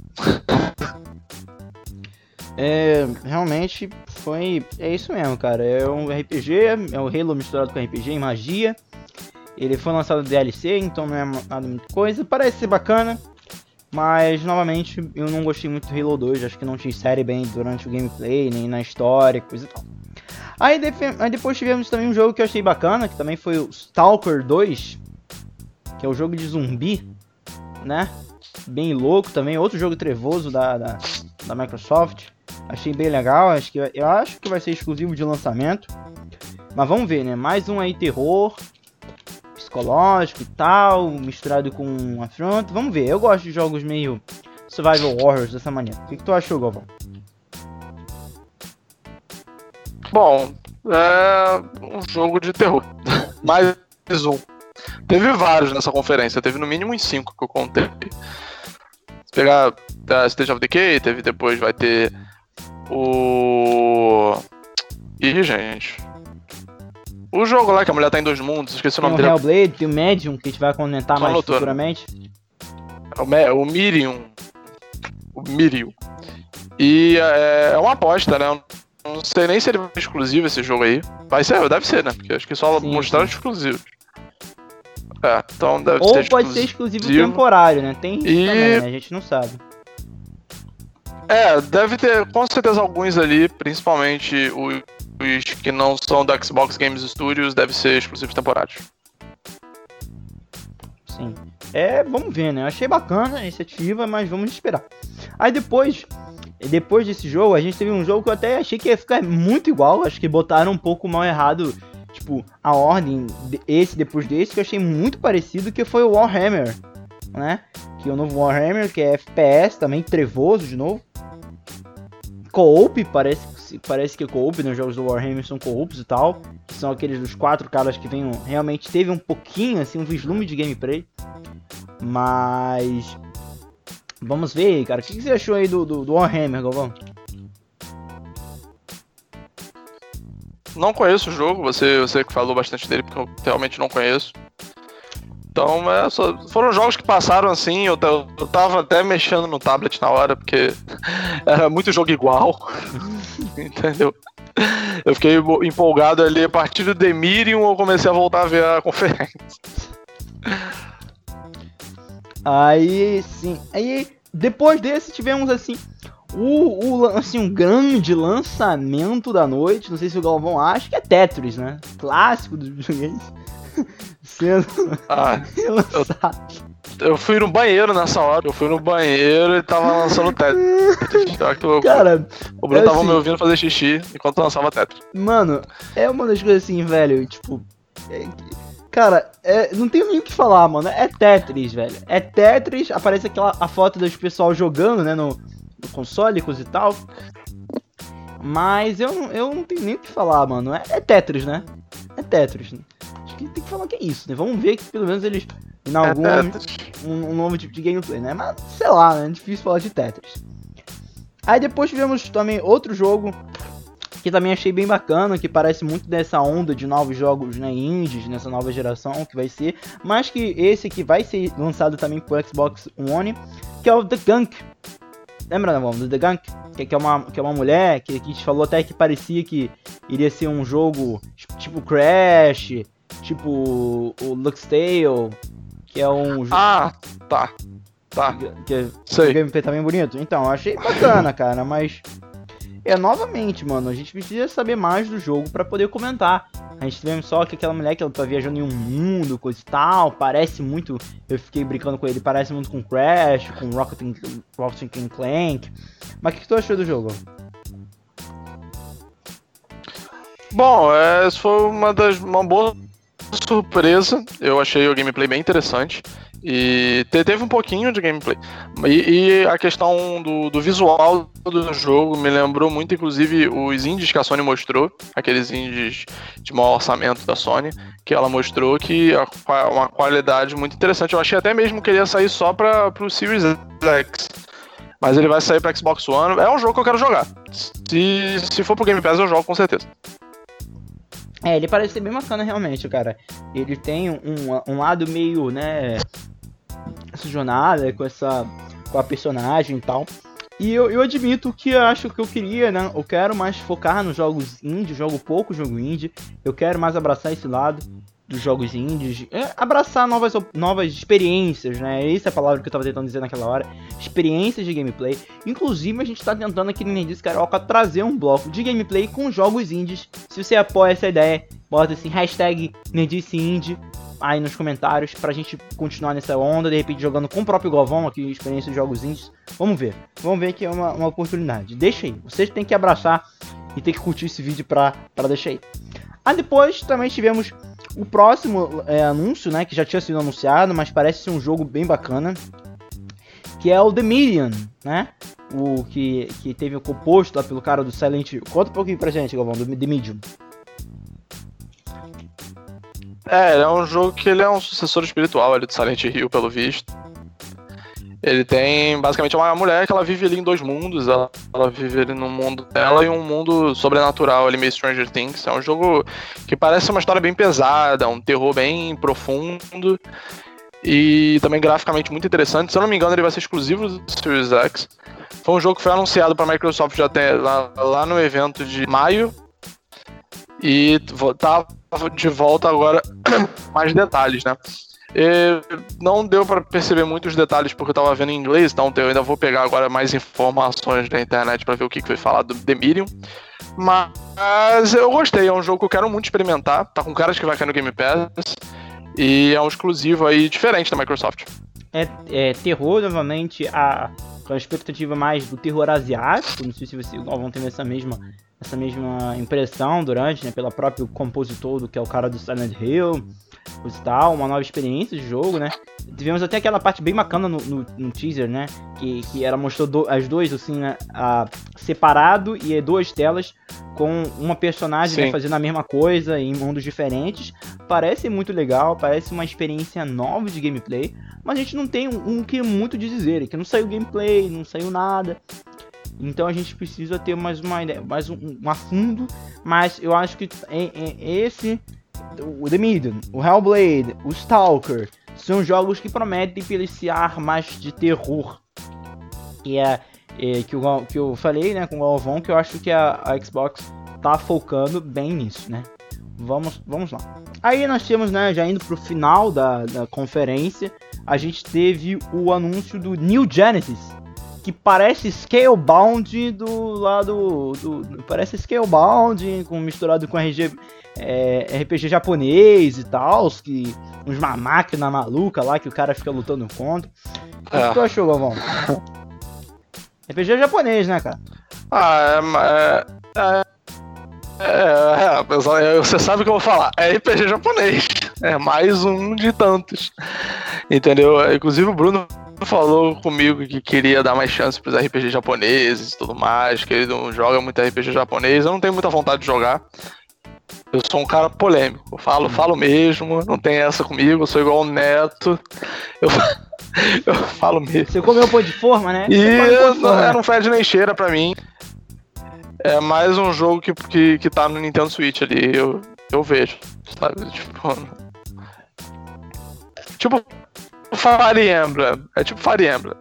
A: é, realmente foi. É isso mesmo, cara. É um RPG, é o um Halo misturado com RPG em magia. Ele foi lançado DLC, então não é nada muita coisa. Parece ser bacana. Mas, novamente, eu não gostei muito do Halo 2. Acho que não te insere bem durante o gameplay, nem na história, coisa e tal. Aí, aí, depois tivemos também um jogo que eu achei bacana, que também foi o Stalker 2, que é o jogo de zumbi, né? Bem louco também, outro jogo trevoso da, da, da Microsoft. Achei bem legal, acho que, eu acho que vai ser exclusivo de lançamento. Mas vamos ver, né? Mais um aí terror, psicológico e tal, misturado com afronto. Vamos ver, eu gosto de jogos meio survival horrors dessa maneira. O que, que tu achou, Galvão?
B: Bom, é um jogo de terror. Mais um. Teve vários nessa conferência, teve no mínimo uns cinco que eu contei. Se pegar a Stage of Decay, teve depois, vai ter o. Ih, gente. O jogo lá que a mulher tá em dois mundos, esqueci o nome
A: dele. Tem o Hellblade, tem o Medium, que a gente vai comentar Só mais notou. futuramente.
B: É o, o Miriam. O Miriam. E é, é uma aposta, né? Não sei nem se ele vai ser exclusivo esse jogo aí. Vai ser, deve ser, né? Porque acho que só sim, mostraram sim. exclusivos. É, então deve
A: Ou
B: ser
A: pode ser exclusivo temporário, né? Tem e... também, né? A gente não sabe.
B: É, deve ter com certeza alguns ali, principalmente os, que não são da Xbox Games Studios, deve ser exclusivos temporários.
A: Sim. É, vamos ver, né? Eu achei bacana a iniciativa, mas vamos esperar. Aí depois depois desse jogo, a gente teve um jogo que eu até achei que ia ficar muito igual. Acho que botaram um pouco mal errado, tipo, a ordem, esse depois desse, que eu achei muito parecido, que foi o Warhammer, né? Que é o novo Warhammer, que é FPS, também trevoso de novo. Co-op, parece, parece que é co-op, né? Os jogos do Warhammer são co-ops e tal. Que são aqueles dos quatro caras que vêm. Realmente teve um pouquinho, assim, um vislumbre de gameplay. Mas Vamos ver aí, cara. O que, você achou aí do, do, do Warhammer, Galvão?
B: Não conheço o jogo, você, você que falou bastante dele, porque eu realmente não conheço. Então, é, só, foram jogos que passaram assim, eu, eu tava até mexendo no tablet na hora, porque era muito jogo igual. Entendeu? Eu fiquei empolgado ali a partir do Demirium, eu comecei a voltar a ver a conferência.
A: Aí, sim. Aí, depois desse, tivemos, assim, o, o, assim, um grande lançamento da noite. Não sei se o Galvão acha que é Tetris, né? Clássico dos videogames. Sendo ah,
B: lançado. Eu, eu, fui no banheiro nessa hora. Eu fui no banheiro e tava lançando Tetris. Cara, o Bruno é tava assim, me ouvindo fazer xixi enquanto lançava Tetris.
A: Mano, é uma das coisas assim, velho. Tipo. É, Cara, é, não tenho nem o que falar, mano. É Tetris, velho. É Tetris, aparece aquela a foto dos pessoal jogando, né, no, no console e tal. Mas eu, eu não tenho nem o que falar, mano. É, é Tetris, né? É Tetris. Né? Acho que tem que falar que é isso, né? Vamos ver que pelo menos eles inaugum é um, um novo tipo de gameplay, né? Mas sei lá, né? É difícil falar de Tetris. Aí depois tivemos também outro jogo que também achei bem bacana, que parece muito dessa onda de novos jogos né, indies nessa nova geração que vai ser, mas que esse que vai ser lançado também pro Xbox One, que é o The Gunk. Lembra, não, do The Gunk? Que, é uma, que é uma mulher que, que gente falou até que parecia que iria ser um jogo tipo Crash, tipo o Lux Tale, que é um jogo.
B: Ah, tá. Tá.
A: Que, que é Sei. o gameplay tá bem bonito. Então, achei bacana, cara, mas é novamente, mano, a gente precisa saber mais do jogo para poder comentar. A gente vê só que aquela mulher que ela tá viajando em um mundo, coisa e tal, parece muito. Eu fiquei brincando com ele, parece muito com Crash, com Rocket, Rocket Clank. Mas o que, que tu achou do jogo?
B: Bom, essa foi uma das uma boa surpresa. Eu achei o gameplay bem interessante. E teve um pouquinho de gameplay. E, e a questão do, do, visual do jogo me lembrou muito, inclusive, os indies que a Sony mostrou, aqueles indies de maior orçamento da Sony, que ela mostrou que é uma qualidade muito interessante. Eu achei até mesmo que ele ia sair só para o Series X. Mas ele vai sair para Xbox One. É um jogo que eu quero jogar. Se, se for pro Game Pass, eu jogo com certeza.
A: É, ele parece ser bem bacana realmente, cara. Ele tem um, um lado meio, né, essa jornada com essa com a personagem e tal. E eu, eu admito que eu acho que eu queria, né? Eu quero mais focar nos jogos indie, jogo pouco jogo indie. Eu quero mais abraçar esse lado dos jogos indies, é, abraçar novas, novas experiências, né? Essa é a palavra que eu tava tentando dizer naquela hora. Experiências de gameplay. Inclusive, a gente tá tentando aqui no Nerdice Carioca trazer um bloco de gameplay com jogos indies. Se você apoia essa ideia, bota assim, hashtag Nerdice Indie aí nos comentários pra gente continuar nessa onda, de repente jogando com o próprio Govão aqui, experiência de jogos indies. Vamos ver, vamos ver que é uma, uma oportunidade. Deixa aí, vocês têm que abraçar e tem que curtir esse vídeo pra, pra deixar aí. Aí depois também tivemos o próximo é, anúncio, né, que já tinha sido anunciado, mas parece ser um jogo bem bacana, que é o The Medium, né? O que, que teve o composto lá pelo cara do Silent Hill. Conta um pouquinho pra gente, Galvão, do The Medium.
B: É, é um jogo que ele é um sucessor espiritual ali do Silent Hill, pelo visto. Ele tem basicamente uma mulher que ela vive ali em dois mundos. Ela, ela vive ali no mundo dela e um mundo sobrenatural ali, meio Stranger Things. É um jogo que parece uma história bem pesada, um terror bem profundo e também graficamente muito interessante. Se eu não me engano, ele vai ser exclusivo do Series X. Foi um jogo que foi anunciado para a Microsoft já até lá, lá no evento de maio e tá de volta agora mais detalhes, né? E não deu para perceber muitos detalhes porque eu tava vendo em inglês, então eu ainda vou pegar agora mais informações da internet para ver o que foi falado do The Medium. Mas eu gostei, é um jogo que eu quero muito experimentar. Tá com caras que vai cair no Game Pass. E é um exclusivo aí diferente da Microsoft.
A: É, é terror, novamente, a, com a expectativa mais do terror asiático. Não sei se vocês vão ter essa mesma, essa mesma impressão durante, né? Pelo próprio compositor do que é o cara do Silent Hill tal, uma nova experiência de jogo, né? Tivemos até aquela parte bem bacana no, no, no teaser, né? Que, que ela mostrou do, as duas, assim, né? A, separado e duas telas com uma personagem né, fazendo a mesma coisa em mundos diferentes. Parece muito legal, parece uma experiência nova de gameplay, mas a gente não tem um, um que muito de dizer, que não saiu gameplay, não saiu nada. Então a gente precisa ter mais uma ideia, mais um, um afundo, mas eu acho que é, é esse o The Medium, o Hellblade, o Stalker, são jogos que prometem policiar mais de terror. E é, é que, eu, que eu falei, né, com o Galvão, que eu acho que a, a Xbox tá focando bem nisso, né? Vamos, vamos lá. Aí nós temos, né, já indo pro final da, da conferência, a gente teve o anúncio do New Genesis, que parece Scalebound do lado do, do, parece Scalebound com misturado com RG é, RPG japonês e tal, que uns uma máquina maluca lá que o cara fica lutando contra. O é. que tu achou, Galvão? RPG japonês, né, cara?
B: Ah, é, é, é, é, você sabe o que eu vou falar. É RPG japonês. É mais um de tantos. Entendeu? Inclusive o Bruno falou comigo que queria dar mais chance pros RPG japoneses e tudo mais, que ele não joga muito RPG japonês. Eu não tenho muita vontade de jogar. Eu sou um cara polêmico. Eu falo, falo mesmo, não tem essa comigo, eu sou igual o Neto. Eu, eu falo mesmo.
A: Você comeu pão de forma, né?
B: E não, é, não fede nem cheira pra mim. É mais um jogo que, que, que tá no Nintendo Switch ali, eu, eu vejo. Sabe? Tipo. Tipo Fire Emblem. É tipo Fire Emblem.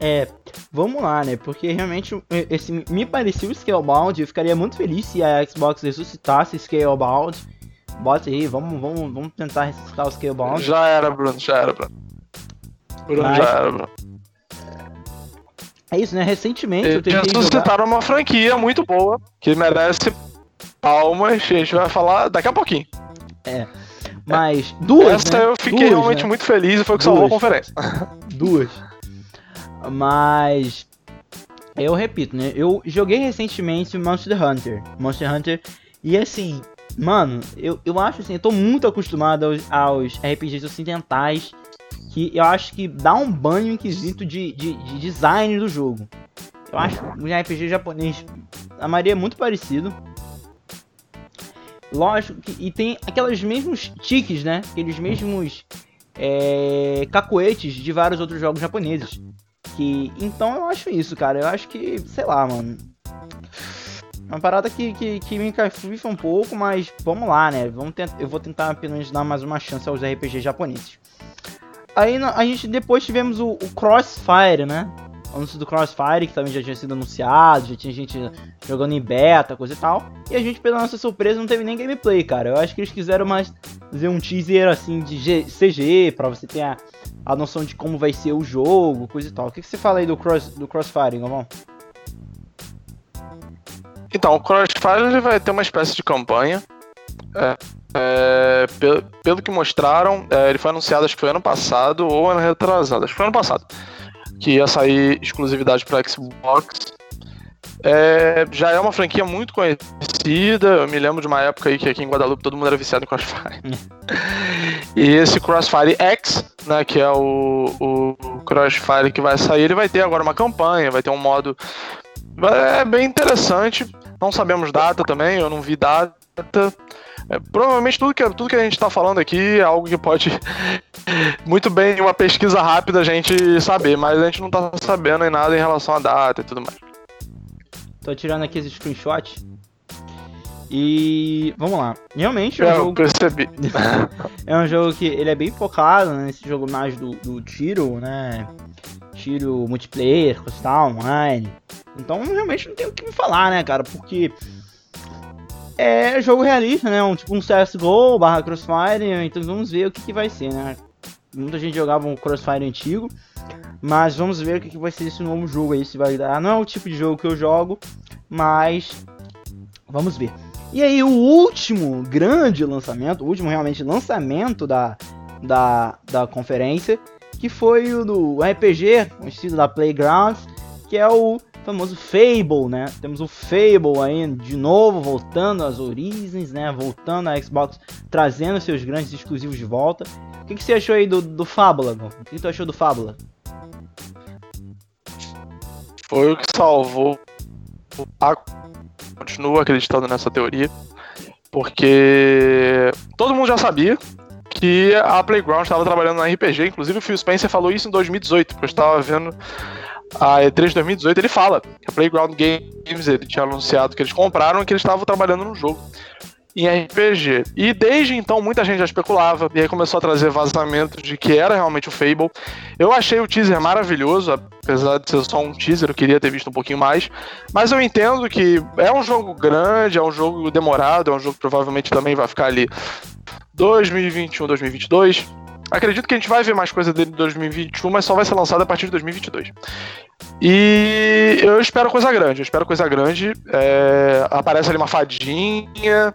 A: É, vamos lá, né? Porque realmente esse me pareceu Scalebound. Eu ficaria muito feliz se a Xbox ressuscitasse Scalebound. Bota aí, vamos, vamos, vamos tentar ressuscitar o Scalebound.
B: Já era, Bruno, já era, Bruno. Bruno, Mas... já era, Bruno.
A: É isso, né? Recentemente eu
B: tentei ressuscitaram jogar... uma franquia muito boa, que merece palmas, a gente vai falar daqui a pouquinho.
A: É. Mas duas.
B: Essa
A: né?
B: eu fiquei duas, realmente né? muito feliz e foi o que duas. salvou a conferência.
A: Duas. Mas eu repito, né? Eu joguei recentemente Monster Hunter. Monster Hunter. E assim, mano, eu, eu acho assim, eu tô muito acostumado aos, aos RPGs ocidentais que eu acho que dá um banho em quesito de, de, de design do jogo. Eu acho que o RPG japonês, a maioria é muito parecido. Lógico que. E tem aqueles mesmos tiques, né? Aqueles mesmos é, cacoetes de vários outros jogos japoneses. Que, então eu acho isso, cara. Eu acho que, sei lá, mano. Uma parada que, que, que me encafufa um pouco, mas vamos lá, né? Vamos tentar, eu vou tentar apenas dar mais uma chance aos RPGs japoneses. Aí a gente depois tivemos o, o Crossfire, né? Anúncio do Crossfire, que também já tinha sido anunciado, já tinha gente jogando em beta, coisa e tal. E a gente, pela nossa surpresa, não teve nem gameplay, cara. Eu acho que eles quiseram mais fazer um teaser assim de G CG, pra você ter a, a noção de como vai ser o jogo, coisa e tal. O que, que você fala aí do, cross, do Crossfire?
B: Então, o Crossfire ele vai ter uma espécie de campanha. É, é, pelo, pelo, que mostraram, é, ele foi anunciado, acho que foi ano passado ou ano retrasado, acho que foi ano passado, que ia sair exclusividade para Xbox. É, já é uma franquia muito conhecida. Eu me lembro de uma época aí que aqui em Guadalupe todo mundo era viciado em Crossfire. e esse Crossfire X, né, que é o, o Crossfire que vai sair, ele vai ter agora uma campanha, vai ter um modo. É bem interessante. Não sabemos data também, eu não vi data. É, provavelmente tudo que, tudo que a gente está falando aqui é algo que pode muito bem uma pesquisa rápida a gente saber, mas a gente não está sabendo em nada em relação à data e tudo mais.
A: Tô tirando aqui esse screenshot. E vamos lá. Realmente é um
B: é,
A: jogo.
B: percebi.
A: é um jogo que ele é bem focado nesse jogo mais do, do tiro, né? Tiro multiplayer, costal, online. Então realmente não tem o que me falar, né, cara? Porque é jogo realista, né? Um, tipo um CSGO barra Crossfire, então vamos ver o que, que vai ser, né? Muita gente jogava um Crossfire antigo, mas vamos ver o que, que vai ser esse novo jogo aí, se vai dar. Não é o tipo de jogo que eu jogo, mas vamos ver. E aí o último grande lançamento, o último realmente lançamento da, da, da conferência, que foi o do RPG, conhecido da Playgrounds, que é o famoso Fable, né? Temos o Fable aí de novo, voltando às origens, né? Voltando a Xbox, trazendo seus grandes exclusivos de volta. O que, que você achou aí do, do Fábula, O que, tu achou do Fábula?
B: Foi o que salvou. A... Continuo acreditando nessa teoria. Porque todo mundo já sabia que a Playground estava trabalhando na RPG. Inclusive o Phil Spencer falou isso em 2018, porque eu estava vendo a E3 de 2018 ele fala que a Playground Games ele tinha anunciado que eles compraram e que eles estavam trabalhando no jogo em RPG. E desde então muita gente já especulava, e aí começou a trazer vazamentos de que era realmente o Fable. Eu achei o teaser maravilhoso, apesar de ser só um teaser, eu queria ter visto um pouquinho mais. Mas eu entendo que é um jogo grande, é um jogo demorado, é um jogo que provavelmente também vai ficar ali 2021, 2022. Acredito que a gente vai ver mais coisa dele em 2021, mas só vai ser lançado a partir de 2022. E eu espero coisa grande, eu espero coisa grande. É, aparece ali uma fadinha.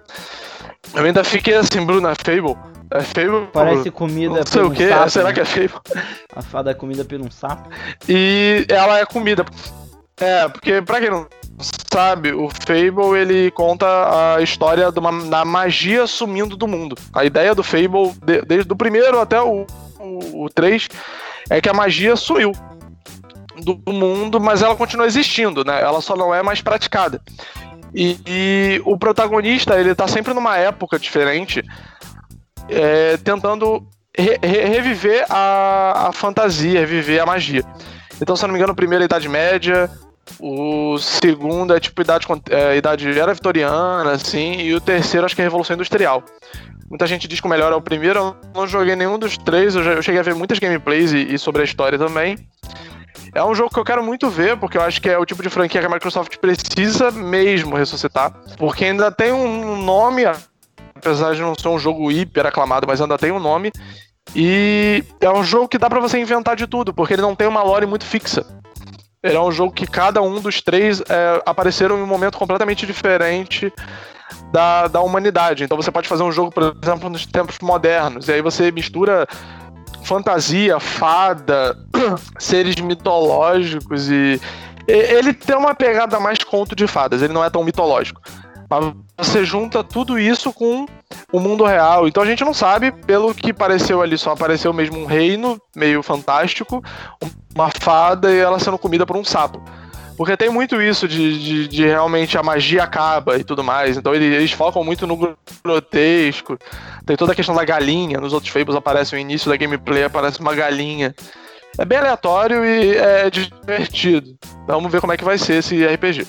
B: Eu ainda fiquei assim, Bruna, é Fable. É Fable.
A: Parece comida
B: Não sei o que,
A: sapo,
B: será
A: né?
B: que é Fable?
A: A fada é comida por um sapo.
B: E ela é comida. É, porque pra quem não sabe, o Fable ele conta a história de uma, da magia sumindo do mundo. A ideia do Fable, de, desde o primeiro até o, o, o 3, é que a magia sumiu do mundo, mas ela continua existindo, né? Ela só não é mais praticada. E, e o protagonista, ele tá sempre numa época diferente, é, tentando re, re, reviver a, a fantasia, reviver a magia. Então, se eu não me engano, o primeiro é Idade Média, o segundo é tipo idade, é, idade era vitoriana, assim, e o terceiro acho que é Revolução Industrial. Muita gente diz que o melhor é o primeiro, eu não joguei nenhum dos três, eu, já, eu cheguei a ver muitas gameplays e, e, sobre a história também. É um jogo que eu quero muito ver, porque eu acho que é o tipo de franquia que a Microsoft precisa mesmo ressuscitar, porque ainda tem um nome, apesar de não ser um jogo hiper aclamado, mas ainda tem um nome, e é um jogo que dá para você inventar de tudo, porque ele não tem uma lore muito fixa. Ele é um jogo que cada um dos três é, apareceram em um momento completamente diferente da, da humanidade. Então você pode fazer um jogo, por exemplo, nos tempos modernos, e aí você mistura fantasia, fada, seres mitológicos e. Ele tem uma pegada mais conto de fadas, ele não é tão mitológico. Você junta tudo isso com o mundo real. Então a gente não sabe, pelo que pareceu ali, só apareceu mesmo um reino meio fantástico, uma fada e ela sendo comida por um sapo. Porque tem muito isso de, de, de, realmente a magia acaba e tudo mais. Então eles, focam muito no grotesco. Tem toda a questão da galinha. Nos outros Fables aparece o início da gameplay, aparece uma galinha. É bem aleatório e é divertido. Vamos ver como é que vai ser esse RPG.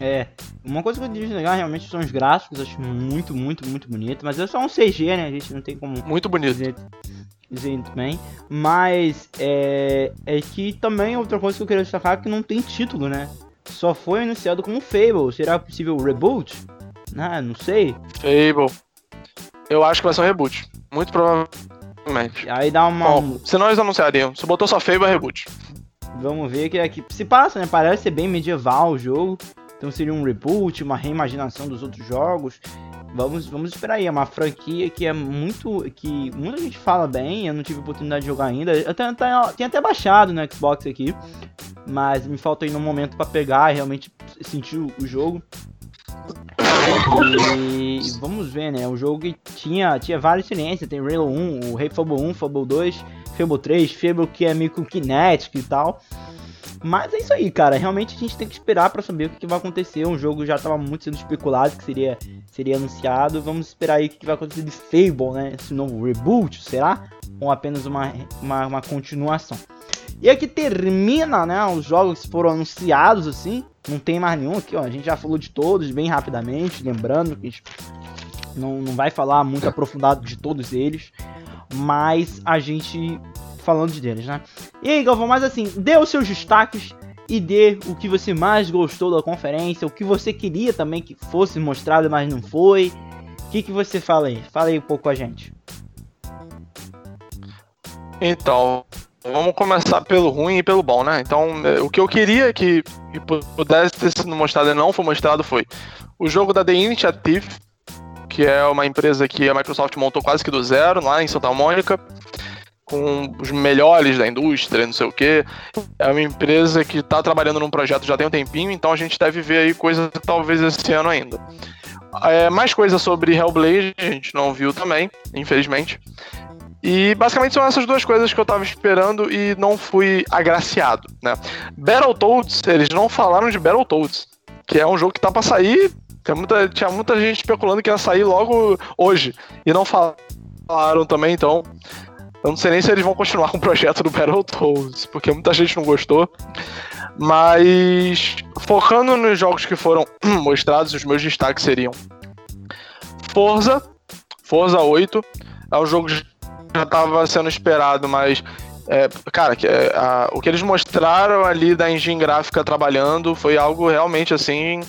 A: É, uma coisa que eu diria legal realmente são os gráficos, acho muito, muito, muito bonito. Mas é só um CG, né? A gente não tem como.
B: Muito bonito.
A: Dizer, dizer também. Mas é, é que também outra coisa que eu queria destacar é que não tem título, né? Só foi anunciado como Fable. Será possível reboot? Ah, não sei.
B: Fable. Eu acho que vai ser um reboot. Muito provavelmente.
A: Aí dá uma.
B: Bom, senão eles anunciariam. Se botou só Fable, é reboot.
A: Vamos ver que aqui se passa, né? Parece ser bem medieval o jogo. Então seria um reboot, uma reimaginação dos outros jogos. Vamos, vamos esperar aí. É uma franquia que é muito. que muita gente fala bem. Eu não tive oportunidade de jogar ainda. Eu tenho, tenho até baixado no Xbox aqui. Mas me falta aí no momento para pegar e realmente sentir o, o jogo. E vamos ver, né? O jogo tinha, tinha várias experiências. Tem Halo 1, o Rei Fable 1, Fable 2, Fable 3, Fable que é meio com Kinetic e tal. Mas é isso aí, cara. Realmente a gente tem que esperar para saber o que, que, vai acontecer. Um jogo já estava muito sendo especulado que seria, seria anunciado. Vamos esperar aí o que vai acontecer de Fable, né? Esse novo reboot, será? Ou apenas uma, uma, uma continuação. E aqui termina, né? Os jogos que foram anunciados assim. Não tem mais nenhum aqui, ó. A gente já falou de todos bem rapidamente. Lembrando que a gente não, não vai falar muito aprofundado de todos eles. Mas a gente falando de deles, né? E aí, Galvão, mas assim, dê os seus destaques e dê o que você mais gostou da conferência, o que você queria também que fosse mostrado, mas não foi. O que, que você fala aí? Fala aí um pouco com a gente.
B: Então, vamos começar pelo ruim e pelo bom, né? Então, é, o que eu queria que, que pudesse ter sido mostrado e não foi mostrado foi o jogo da The Initiative, que é uma empresa que a Microsoft montou quase que do zero lá em Santa Mônica com os melhores da indústria, não sei o que. É uma empresa que está trabalhando num projeto já tem um tempinho, então a gente deve ver aí coisa talvez esse ano ainda. É, mais coisa sobre Hellblade, a gente não viu também, infelizmente. E basicamente são essas duas coisas que eu tava esperando e não fui agraciado, né? Battletoads, eles não falaram de Battletoads, que é um jogo que tá pra sair. Muita, tinha muita gente especulando que ia sair logo hoje. E não falaram também, então eu não sei nem se eles vão continuar com o projeto do Battletoads, porque muita gente não gostou. Mas focando nos jogos que foram mostrados, os meus destaques seriam Forza, Forza 8, é um jogo que já estava sendo esperado, mas é, cara, é, a, o que eles mostraram ali da engine gráfica trabalhando foi algo realmente assim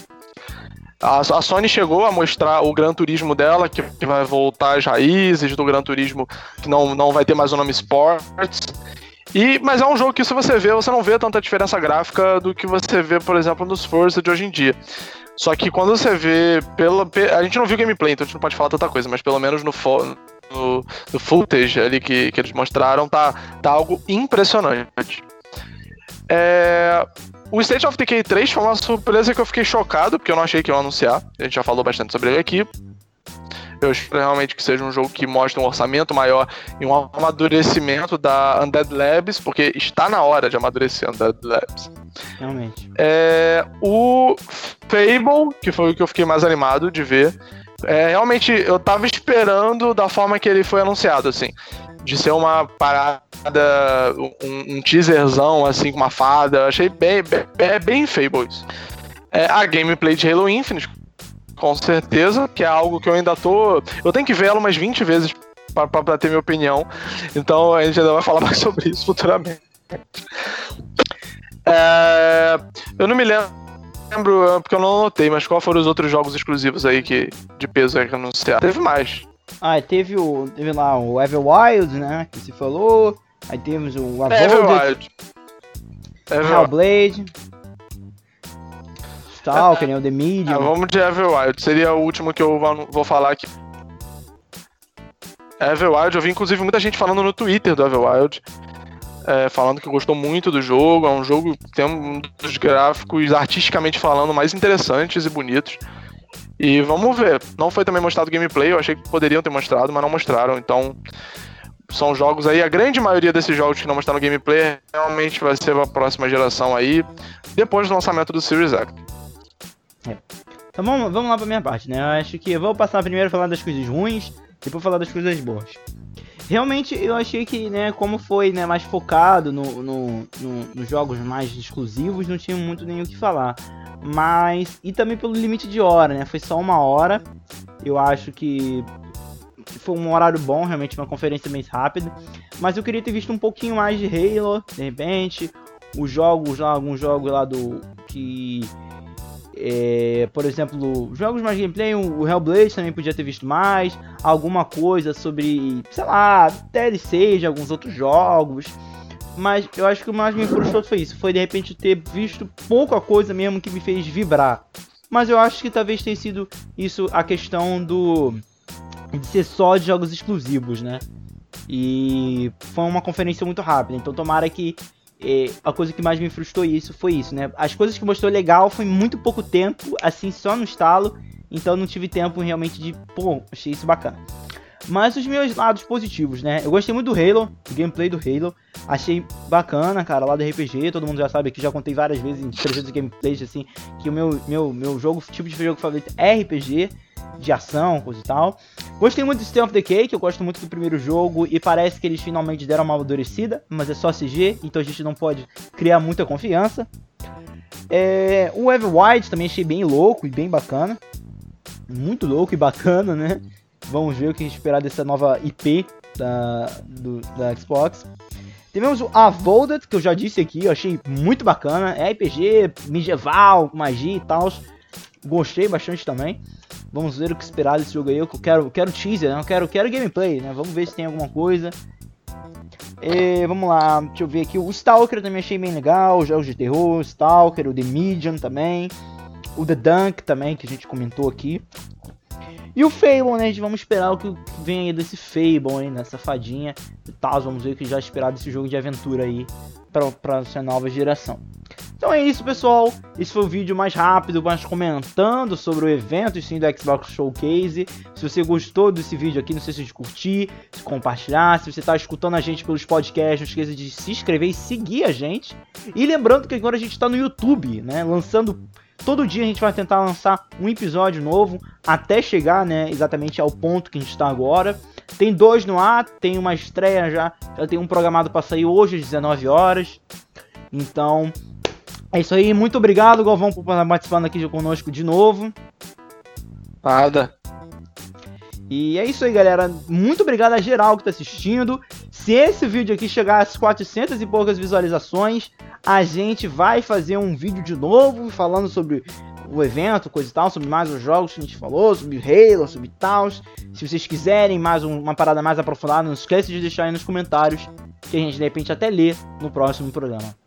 B: a, a, Sony chegou a mostrar o Gran Turismo dela, que, que, vai voltar às raízes do Gran Turismo, que não, não vai ter mais o nome Sports. E, mas é um jogo que se você vê, você não vê tanta diferença gráfica do que você vê, por exemplo, nos Forza de hoje em dia. Só que quando você vê pela. A gente não viu gameplay, então a gente não pode falar tanta coisa, mas pelo menos no, no, no footage ali que, que eles mostraram, tá, tá algo impressionante. É, o State of Decay 3 foi uma surpresa que eu fiquei chocado, porque eu não achei que iam anunciar. A gente já falou bastante sobre ele aqui. Eu espero realmente que seja um jogo que mostre um orçamento maior e um amadurecimento da Undead Labs, porque está na hora de amadurecer a Undead Labs.
A: Realmente.
B: É, o Fable, que foi o que eu fiquei mais animado de ver. É, realmente, eu tava esperando da forma que ele foi anunciado, assim de ser uma parada, um, um teaserzão, assim, com uma fada. Achei bem, bem, bem Fable isso. É, a gameplay de Halo Infinite, com certeza, que é algo que eu ainda tô. Eu tenho que ver ela umas 20 vezes para ter minha opinião. Então a gente ainda vai falar mais sobre isso futuramente. É, eu não me lembro, porque eu não anotei, mas qual foram os outros jogos exclusivos aí que, de peso aí que anunciaram? Teve mais.
A: Ah, teve o. Teve lá o Everwild, né? Que se falou. Aí temos o
B: Avoided. Everwild.
A: Hellblade. Stalker, né? O The Medium.
B: Ah, vamos de Everwild. Seria o último que eu vou falar aqui. Everwild, eu vi inclusive muita gente falando no Twitter do Everwild. É, falando que gostou muito do jogo. É um jogo que tem um dos gráficos, artisticamente falando, mais interessantes e bonitos. E vamos ver. Não foi também mostrado gameplay, eu achei que poderiam ter mostrado, mas não mostraram. Então, são jogos aí, a grande maioria desses jogos que não mostraram gameplay realmente vai ser a próxima geração aí, depois do lançamento do Series X.
A: É. Então vamos, vamos lá pra minha parte, né? Eu acho que eu vou passar primeiro falar das coisas ruins, depois falar das coisas boas. Realmente eu achei que, né, como foi né, mais focado no, no, no, nos jogos mais exclusivos, não tinha muito nem o que falar. Mas. E também pelo limite de hora, né? Foi só uma hora. Eu acho que foi um horário bom, realmente uma conferência bem rápida. Mas eu queria ter visto um pouquinho mais de Halo, de repente. Os jogos lá, alguns jogos lá do. que. É, por exemplo, jogos mais gameplay, o Hellblade também podia ter visto mais. Alguma coisa sobre, sei lá, DLC de alguns outros jogos. Mas eu acho que o mais me frustrou foi isso. Foi de repente ter visto pouca coisa mesmo que me fez vibrar. Mas eu acho que talvez tenha sido isso a questão do. De ser só de jogos exclusivos, né? E foi uma conferência muito rápida. Então tomara que é, a coisa que mais me frustrou isso foi isso, né? As coisas que mostrou legal foi muito pouco tempo, assim, só no estalo. Então não tive tempo realmente de. Pô, achei isso bacana. Mas os meus lados positivos, né? Eu gostei muito do Halo, do gameplay do Halo. Achei bacana, cara, lá do RPG. Todo mundo já sabe aqui, já contei várias vezes em 300 gameplays, assim, que o meu, meu, meu jogo, tipo de jogo favorito é RPG, de ação, coisa e tal. Gostei muito do Stay of Cake, eu gosto muito do primeiro jogo e parece que eles finalmente deram uma amadurecida, mas é só CG, então a gente não pode criar muita confiança. É, o Everwild também achei bem louco e bem bacana. Muito louco e bacana, né? Vamos ver o que esperar dessa nova IP da, do, da Xbox. Tivemos o Avolded, que eu já disse aqui, eu achei muito bacana. É RPG medieval, magia e tal. Gostei bastante também. Vamos ver o que esperar desse jogo aí. Eu quero, quero teaser, né? eu quero, quero gameplay, né? Vamos ver se tem alguma coisa. E, vamos lá, deixa eu ver aqui. O Stalker também achei bem legal. Jogos de terror, Stalker, o The Medium também. O The Dunk também, que a gente comentou aqui. E o Fable, né? A gente vamos esperar o que vem aí desse Fable aí, nessa fadinha e tal. Vamos ver o que já esperar desse jogo de aventura aí pra, pra essa nova geração. Então é isso, pessoal. Esse foi o vídeo mais rápido, mais comentando sobre o evento sim do Xbox Showcase. Se você gostou desse vídeo aqui, não sei se curtir, se compartilhar. Se você está escutando a gente pelos podcasts, não esqueça de se inscrever e seguir a gente. E lembrando que agora a gente está no YouTube, né? Lançando Todo dia a gente vai tentar lançar um episódio novo até chegar, né, exatamente ao ponto que a gente está agora. Tem dois no ar, tem uma estreia já, já tem um programado para sair hoje às 19 horas. Então, é isso aí. Muito obrigado, Galvão, por participando aqui conosco de novo.
B: Nada.
A: E é isso aí, galera. Muito obrigado a geral que está assistindo. Se esse vídeo aqui chegar às 400 e poucas visualizações, a gente vai fazer um vídeo de novo falando sobre o evento, coisa e tal, sobre mais os jogos que a gente falou, sobre Halo, sobre tal. Se vocês quiserem mais um, uma parada mais aprofundada, não esqueça de deixar aí nos comentários, que a gente de repente até lê no próximo programa.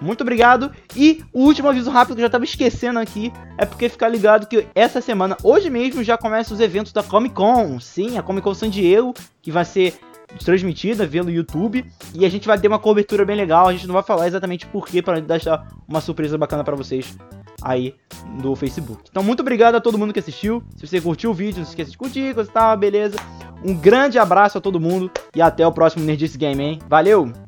A: Muito obrigado. E o último aviso rápido que eu já estava esquecendo aqui é porque ficar ligado que essa semana, hoje mesmo, já começam os eventos da Comic Con. Sim, a Comic Con San Diego, que vai ser transmitida via YouTube e a gente vai ter uma cobertura bem legal. A gente não vai falar exatamente porquê para deixar uma surpresa bacana para vocês aí do Facebook. Então, muito obrigado a todo mundo que assistiu. Se você curtiu o vídeo, não se esqueça de curtir, coisa tal, beleza. Um grande abraço a todo mundo e até o próximo Nerdice Game, hein? Valeu!